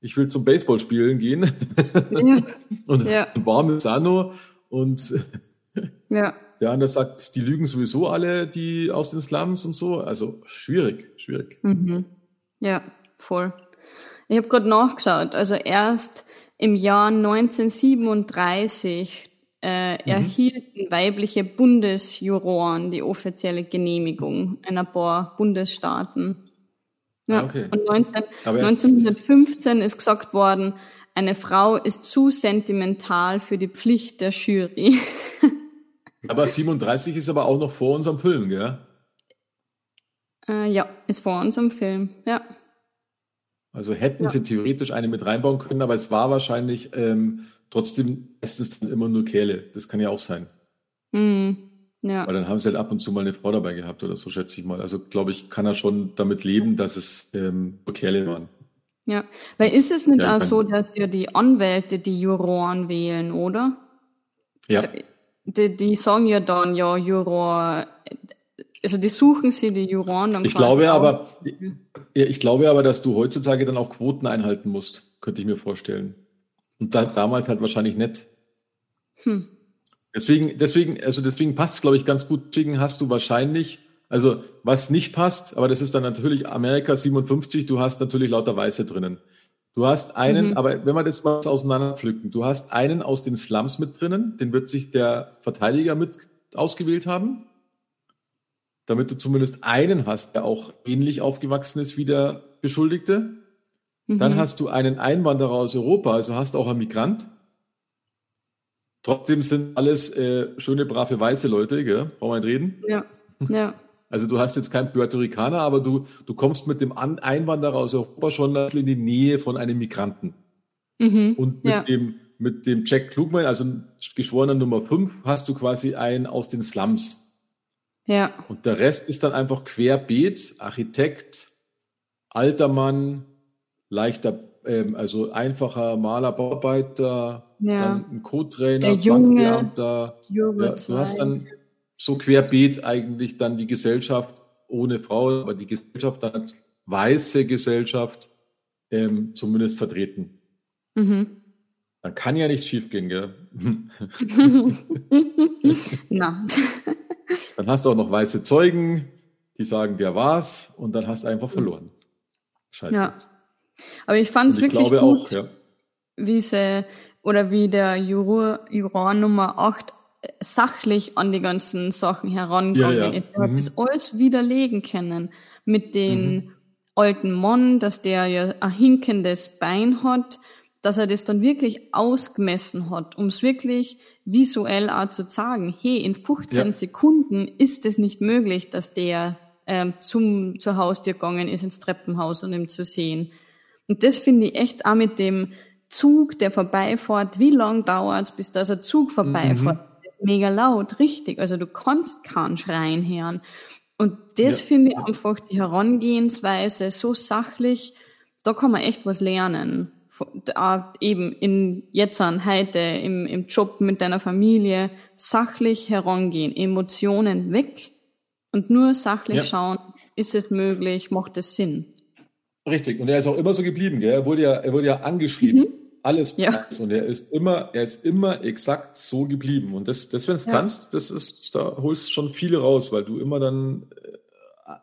Ich will zum Baseball spielen gehen. Ja. und ja. warm ist Sano. Und ja. der andere sagt, die lügen sowieso alle, die aus den Slums und so. Also schwierig, schwierig. Mhm. Ja, voll. Ich habe gerade nachgeschaut. Also erst im Jahr 1937 äh, mhm. erhielten weibliche Bundesjuroren die offizielle Genehmigung in ein paar Bundesstaaten. Ja. Ah, okay. Und 19, 1915 ist gesagt worden, eine Frau ist zu sentimental für die Pflicht der Jury. aber 37 ist aber auch noch vor unserem Film, gell? Äh, ja, ist vor unserem Film, ja. Also hätten ja. sie theoretisch eine mit reinbauen können, aber es war wahrscheinlich ähm, trotzdem meistens dann immer nur Kerle. Das kann ja auch sein. Mhm. Ja. Weil dann haben sie halt ab und zu mal eine Frau dabei gehabt oder so, schätze ich mal. Also glaube ich, kann er schon damit leben, dass es ähm, nur Kerle waren. Ja, weil ist es nicht ja, auch so, dass ja die Anwälte die Juroren wählen, oder? Ja. Die, die sagen ja dann, ja, Juror, also die suchen sie, die Juroren dann. Ich glaube aber, ja, ich glaube aber, dass du heutzutage dann auch Quoten einhalten musst, könnte ich mir vorstellen. Und da, damals halt wahrscheinlich nicht. Hm. Deswegen, deswegen, also deswegen passt es, glaube ich, ganz gut. Deswegen hast du wahrscheinlich, also was nicht passt, aber das ist dann natürlich Amerika 57, du hast natürlich lauter Weiße drinnen. Du hast einen, mhm. aber wenn wir das mal auseinanderpflücken, du hast einen aus den Slums mit drinnen, den wird sich der Verteidiger mit ausgewählt haben, damit du zumindest einen hast, der auch ähnlich aufgewachsen ist wie der Beschuldigte. Dann mhm. hast du einen Einwanderer aus Europa, also hast auch einen Migrant. Trotzdem sind alles äh, schöne, brave, weiße Leute, gell? Brauchen wir nicht reden? Ja, ja. Also du hast jetzt keinen Puerto Ricaner, aber du, du kommst mit dem Einwanderer aus Europa schon in die Nähe von einem Migranten. Mhm, Und mit, ja. dem, mit dem Jack Klugman, also geschworener Nummer 5, hast du quasi einen aus den Slums. Ja. Und der Rest ist dann einfach querbeet, Architekt, alter Mann, leichter, ähm, also einfacher Maler, Bauarbeiter, ja. ein Co-Trainer, Bankbeamter. Ja, du hast dann so querbeet eigentlich dann die Gesellschaft ohne Frau, aber die Gesellschaft dann als weiße Gesellschaft ähm, zumindest vertreten. Mhm. Dann kann ja nichts schiefgehen, gell? Na. dann hast du auch noch weiße Zeugen, die sagen, der war's, und dann hast du einfach verloren. Scheiße. Ja. Aber ich fand es wirklich gut, auch, ja. wie sie oder wie der Juror, Juror Nummer 8 äh, sachlich an die ganzen Sachen herangegangen ja, ja. ist. Er mhm. hat das alles widerlegen können mit den mhm. alten Mann, dass der ja ein hinkendes Bein hat, dass er das dann wirklich ausgemessen hat, um es wirklich visuell auch zu sagen, hey, in 15 ja. Sekunden ist es nicht möglich, dass der ähm, zum, zur Haustür gegangen ist, ins Treppenhaus und ihm zu sehen. Und das finde ich echt auch mit dem Zug, der vorbeifährt. Wie lang dauert es, bis dass ein Zug vorbeifährt? Mhm. Mega laut, richtig. Also du kannst keinen Schreien hören. Und das ja. finde ich einfach die Herangehensweise so sachlich. Da kann man echt was lernen. Da eben in jetzt an heute im, im Job mit deiner Familie sachlich herangehen, Emotionen weg und nur sachlich ja. schauen, ist es möglich, macht es Sinn. Richtig, und er ist auch immer so geblieben, gell? Er wurde ja, er wurde ja angeschrieben. Mhm. Alles ja. und er ist immer, er ist immer exakt so geblieben. Und das, das wenn du ja. kannst, das ist, da holst du schon viele raus, weil du immer dann, äh,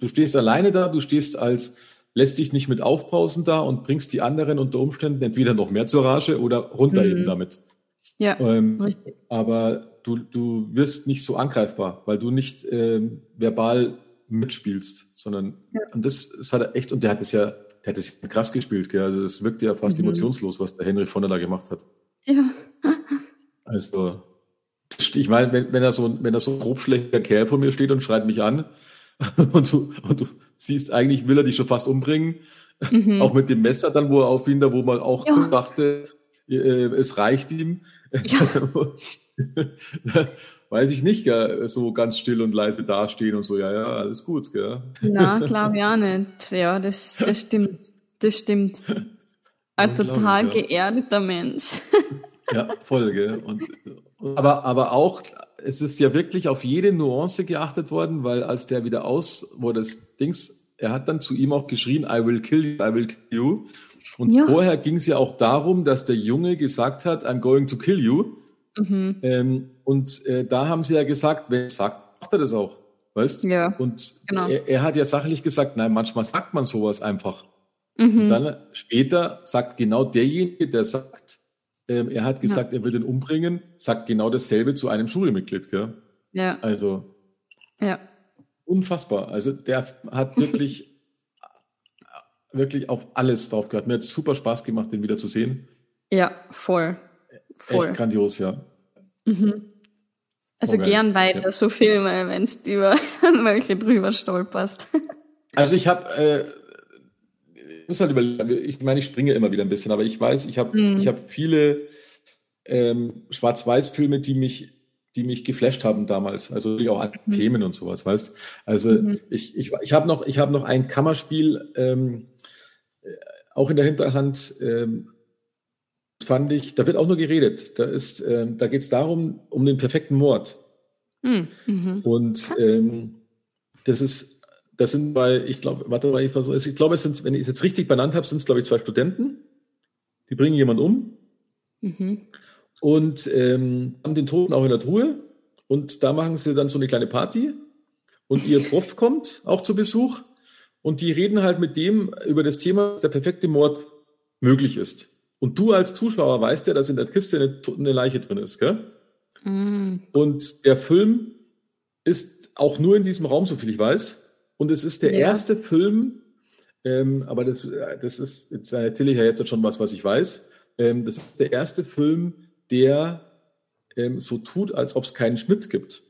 du stehst alleine da, du stehst als, lässt dich nicht mit aufpausen da und bringst die anderen unter Umständen entweder noch mehr zur Rage oder runter mhm. eben damit. Ja, ähm, richtig. Aber du, du wirst nicht so angreifbar, weil du nicht ähm, verbal mitspielst, sondern ja. und das, das hat er echt, und der hat es ja, der hat es krass gespielt, gell? Also das wirkt ja fast mhm. emotionslos, was der Henry von der da gemacht hat. Ja. also, ich meine, wenn, wenn er so, wenn er so ein grobschlächtiger Kerl vor mir steht und schreit mich an, und du, und du siehst, eigentlich will er dich schon fast umbringen, mhm. auch mit dem Messer dann, wo er auf ihn da, wo man auch ja. dachte, äh, es reicht ihm. Ja. Weiß ich nicht, gell, so ganz still und leise dastehen und so, ja, ja, alles gut, gell. Na, glaube ich auch nicht. Ja, das, das stimmt. Das stimmt. Ein total ja. geerdeter Mensch. Ja, voll, gell. Und, aber, aber auch, es ist ja wirklich auf jede Nuance geachtet worden, weil als der wieder aus, wo das Dings, er hat dann zu ihm auch geschrien, I will kill you, I will kill you. Und ja. vorher ging es ja auch darum, dass der Junge gesagt hat, I'm going to kill you. Mhm. Ähm, und äh, da haben sie ja gesagt, wer sagt, macht er das auch. Weißt Ja. Und genau. er, er, hat ja sachlich gesagt, nein, manchmal sagt man sowas einfach. Mhm. Und dann später sagt genau derjenige, der sagt, ähm, er hat gesagt, ja. er will den umbringen, sagt genau dasselbe zu einem Jurymitglied, gell? Ja. Also. Ja. Unfassbar. Also der hat wirklich, wirklich auf alles drauf gehört. Mir hat super Spaß gemacht, den wieder zu sehen. Ja, voll. Voll. Echt grandios, ja. Mhm. Also okay. gern weiter ja. so Filme, wenn es über welche drüber stolperst. Also ich habe, äh, ich muss halt überlegen, ich meine, ich springe immer wieder ein bisschen, aber ich weiß, ich habe mhm. ich hab viele ähm, Schwarz-Weiß-Filme, die mich die mich geflasht haben damals, also auch an mhm. Themen und sowas, weißt. Also mhm. ich, ich, ich habe noch, ich habe noch ein Kammerspiel ähm, äh, auch in der Hinterhand. Ähm, fand ich, da wird auch nur geredet. Da ist, ähm, da geht es darum um den perfekten Mord. Mhm. mhm. Und ähm, das ist, das sind bei, ich glaube, warte mal, ich versuche, ich glaube, es sind, wenn ich es jetzt richtig benannt habe, sind es glaube ich zwei Studenten. Die bringen jemanden um. Mhm und ähm, haben den Toten auch in der Truhe. Und da machen sie dann so eine kleine Party. Und ihr Prof kommt auch zu Besuch. Und die reden halt mit dem über das Thema, dass der perfekte Mord möglich ist. Und du als Zuschauer weißt ja, dass in der Kiste eine, eine Leiche drin ist, gell? Mm. Und der Film ist auch nur in diesem Raum, so viel ich weiß. Und es ist der ja. erste Film, ähm, aber das, das ist, jetzt erzähle ich ja jetzt schon was, was ich weiß. Ähm, das ist der erste Film, der ähm, so tut, als ob es keinen Schnitt gibt.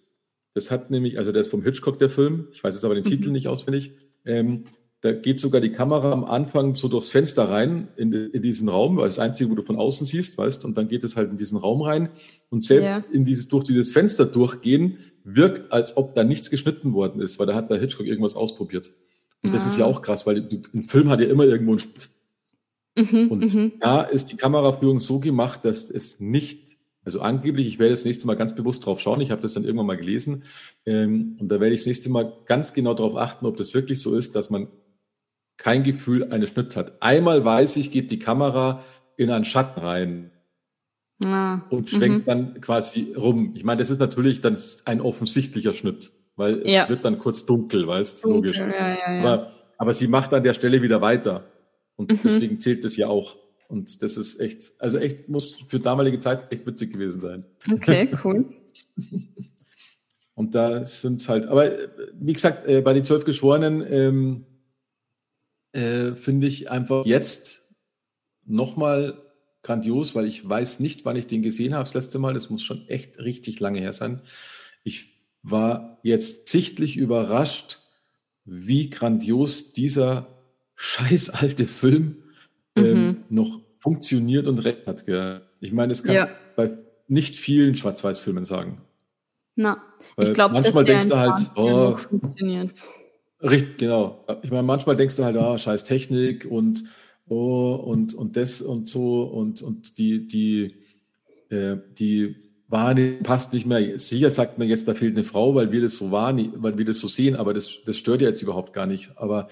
Das hat nämlich, also der ist vom Hitchcock, der Film, ich weiß jetzt aber den mhm. Titel nicht auswendig, ähm, da geht sogar die Kamera am Anfang so durchs Fenster rein in, in, diesen Raum, weil das Einzige, wo du von außen siehst, weißt, und dann geht es halt in diesen Raum rein und selbst ja. in dieses, durch dieses Fenster durchgehen, wirkt, als ob da nichts geschnitten worden ist, weil da hat der Hitchcock irgendwas ausprobiert. Und ja. das ist ja ah. auch krass, weil du, ein Film hat ja immer irgendwo einen Schnitt. Mhm, und mhm. da ist die Kameraführung so gemacht, dass es nicht, also angeblich, ich werde das nächste Mal ganz bewusst drauf schauen, ich habe das dann irgendwann mal gelesen, ähm, und da werde ich das nächste Mal ganz genau darauf achten, ob das wirklich so ist, dass man kein Gefühl eines Schnitts hat. Einmal weiß ich, geht die Kamera in einen Schatten rein ah, und schwenkt mhm. dann quasi rum. Ich meine, das ist natürlich dann ein offensichtlicher Schnitt, weil es ja. wird dann kurz dunkel, weißt du, logisch. Ja, ja, aber, aber sie macht an der Stelle wieder weiter. Und mhm. deswegen zählt das ja auch. Und das ist echt, also echt muss für damalige Zeit echt witzig gewesen sein. Okay, cool. Und da sind halt, aber wie gesagt, äh, bei den zwölf Geschworenen ähm, äh, finde ich einfach jetzt nochmal grandios, weil ich weiß nicht, wann ich den gesehen habe das letzte Mal. Das muss schon echt richtig lange her sein. Ich war jetzt sichtlich überrascht, wie grandios dieser scheiß alte Film ähm, mhm. noch funktioniert und recht hat. Gell? Ich meine, das kannst du ja. bei nicht vielen Schwarz-Weiß-Filmen sagen. Na, ich glaube, manchmal denkst du halt, oh, funktioniert. Richtig, genau. Ich meine, manchmal denkst du halt, ah, scheiß Technik und oh, und, und das und so und, und die, die, äh, die Wahrnehmung passt nicht mehr. Sicher sagt man jetzt, da fehlt eine Frau, weil wir das so wahrnehmen, weil wir das so sehen, aber das, das stört ja jetzt überhaupt gar nicht. Aber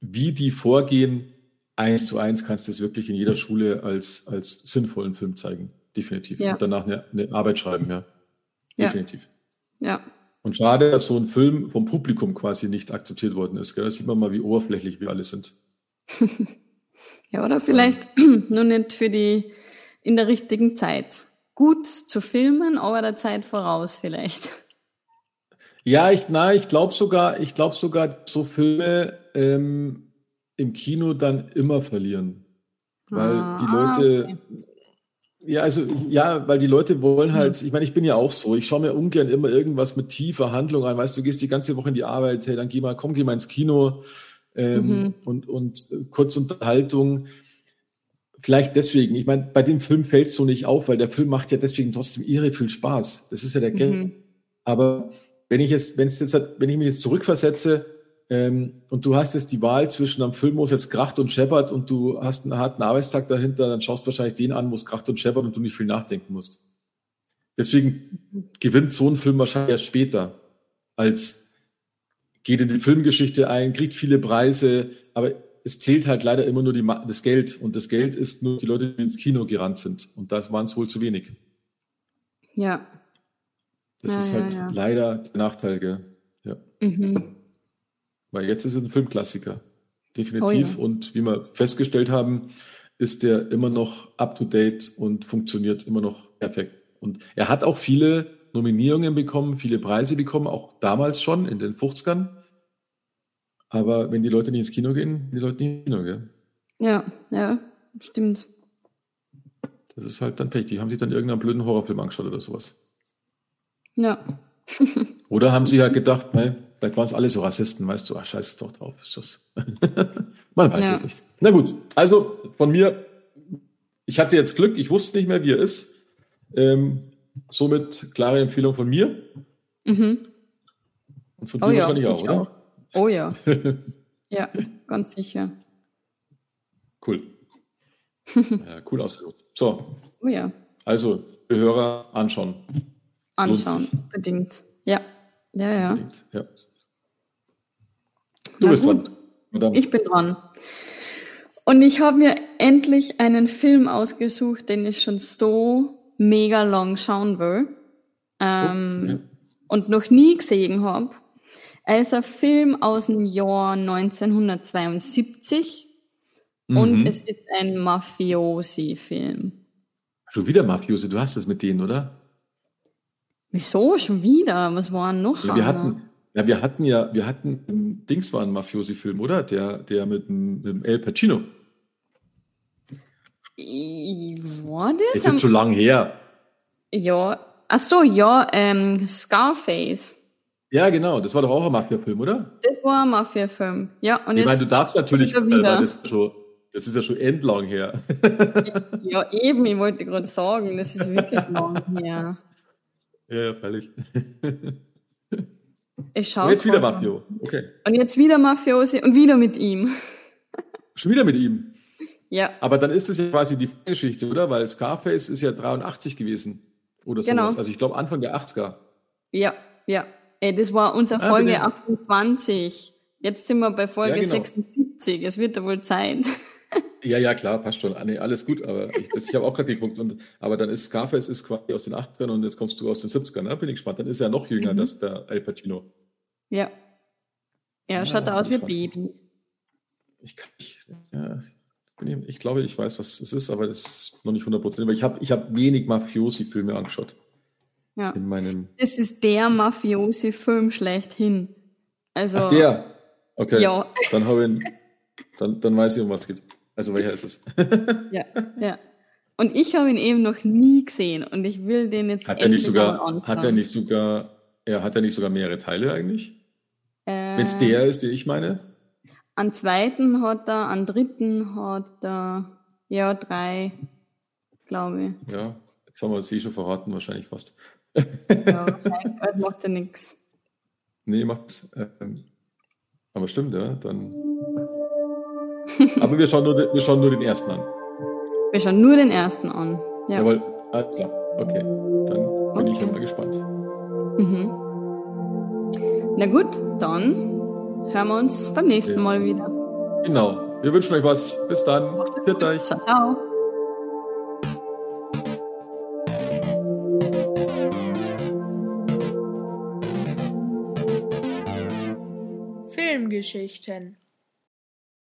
wie die vorgehen, eins zu eins kannst du es wirklich in jeder Schule als, als sinnvollen Film zeigen. Definitiv. Ja. Und danach eine, eine, Arbeit schreiben, ja. Definitiv. Ja. ja. Und schade, dass so ein Film vom Publikum quasi nicht akzeptiert worden ist. Gell? Da sieht man mal, wie oberflächlich wir alle sind. ja, oder vielleicht nur nicht für die in der richtigen Zeit. Gut zu filmen, aber der Zeit voraus vielleicht. Ja, ich, na, ich glaube sogar, ich glaube sogar, so Filme ähm, im Kino dann immer verlieren. Weil ah, die Leute, okay. Ja, also, ja, weil die Leute wollen halt, ich meine, ich bin ja auch so, ich schaue mir ungern immer irgendwas mit tiefer Handlung an, weißt du, gehst die ganze Woche in die Arbeit, hey, dann geh mal, komm, geh mal ins Kino ähm, mhm. und, und äh, Kurzunterhaltung vielleicht deswegen. Ich meine, bei dem Film fällt es so nicht auf, weil der Film macht ja deswegen trotzdem irre viel Spaß. Das ist ja der Geld. Mhm. Aber wenn ich jetzt, wenn es jetzt, wenn ich mich jetzt zurückversetze ähm, und du hast jetzt die Wahl zwischen am Film, wo es jetzt kracht und scheppert und du hast einen harten Arbeitstag dahinter, dann schaust du wahrscheinlich den an, wo es kracht und scheppert und du nicht viel nachdenken musst. Deswegen gewinnt so ein Film wahrscheinlich erst später, als geht in die Filmgeschichte ein, kriegt viele Preise, aber es zählt halt leider immer nur die, das Geld und das Geld ist nur die Leute, die ins Kino gerannt sind und das waren es wohl zu wenig. Ja. Das ja, ist halt ja, ja. leider der Nachteil, gell? Ja. Mhm. Weil jetzt ist es ein Filmklassiker. Definitiv. Oh, und wie wir festgestellt haben, ist der immer noch up to date und funktioniert immer noch perfekt. Und er hat auch viele Nominierungen bekommen, viele Preise bekommen, auch damals schon in den 50ern. Aber wenn die Leute nicht ins Kino gehen, die Leute nicht ins Kino, gell? Ja, ja, stimmt. Das ist halt dann Pech. Die haben sich dann irgendeinen blöden Horrorfilm angeschaut oder sowas. Ja. oder haben sie halt gedacht, ne, vielleicht waren es alle so Rassisten, weißt du, ach, scheiße doch drauf. Ist das. Man weiß ja. es nicht. Na gut, also von mir, ich hatte jetzt Glück, ich wusste nicht mehr, wie er ist. Ähm, somit klare Empfehlung von mir. Mhm. Und von oh dir ja, wahrscheinlich auch, oder? Auch. Oh ja. ja, ganz sicher. Cool. ja, cool ausgesucht. So. Oh ja. Also, für Hörer anschauen. Anschauen, bedingt. Ja. Ja, ja. Ja. Du Na bist gut. dran. Ich bin dran. Und ich habe mir endlich einen Film ausgesucht, den ich schon so mega lang schauen will ähm, oh, ja. und noch nie gesehen habe. Er ist ein Film aus dem Jahr 1972 mhm. und es ist ein Mafiosi-Film. Schon wieder Mafiosi, du hast es mit denen, oder? Wieso schon wieder? Was waren noch? Ja, wir hatten, ja, wir hatten ja, wir hatten, Dings war ein Mafiosi-Film, oder? Der, der mit, mit El Pacino. War das? Das ist schon lang her. Ja, ach so, ja, ähm, Scarface. Ja, genau, das war doch auch ein Mafia-Film, oder? Das war ein Mafia-Film, ja. Und ich meine, du darfst natürlich, weil das, schon, das ist ja schon endlang her. ja, eben, ich wollte gerade sagen, das ist wirklich lang her. Ja, völlig. Ich schaue. Und jetzt wieder Mafio, okay. Und jetzt wieder Mafiosi und wieder mit ihm. Schon wieder mit ihm? Ja. Aber dann ist es ja quasi die Geschichte, oder? Weil Scarface ist ja 83 gewesen. Oder genau. sowas. Also ich glaube Anfang der 80er. Ja, ja. Ey, das war unsere ah, Folge ah, 28. Jetzt sind wir bei Folge ja, genau. 76. Es wird ja wohl Zeit. Ja, ja, klar, passt schon. Ah, nee, alles gut, aber ich, ich habe auch gerade geguckt. Und, aber dann ist Scarface ist quasi aus den 80ern und jetzt kommst du aus den 70ern. Da ne? bin ich gespannt. Dann ist er noch jünger, mhm. das, der Al Pacino. Ja. Ja, schaut ja, aus wie ein Baby. Ich kann nicht. Ja, ich glaube, ich weiß, was es ist, aber das ist noch nicht 100%. Aber ich habe ich hab wenig Mafiosi-Filme angeschaut. Ja. In meinem das ist der Mafiosi-Film schlechthin. Also, Ach, der? Okay. Ja. Dann, ich, dann, dann weiß ich, um was es geht. Also, welcher ist es? ja, ja. Und ich habe ihn eben noch nie gesehen und ich will den jetzt hat er nicht sogar Hat er nicht sogar, ja, hat er nicht sogar mehrere Teile eigentlich? Äh, Wenn es der ist, den ich meine? An zweiten hat er, an dritten hat er, ja, drei, glaube ich. Ja, jetzt haben wir es eh schon verraten, wahrscheinlich fast. ja, wahrscheinlich macht er nichts. Nee, macht äh, Aber stimmt, ja, dann. Aber wir schauen, nur, wir schauen nur den ersten an. Wir schauen nur den ersten an. Ja. Jawohl, alles klar. Okay, dann bin okay. ich ja mal gespannt. Mhm. Na gut, dann hören wir uns beim nächsten ja. Mal wieder. Genau. Wir wünschen euch was. Bis dann. Macht's euch. Ciao, ciao. Filmgeschichten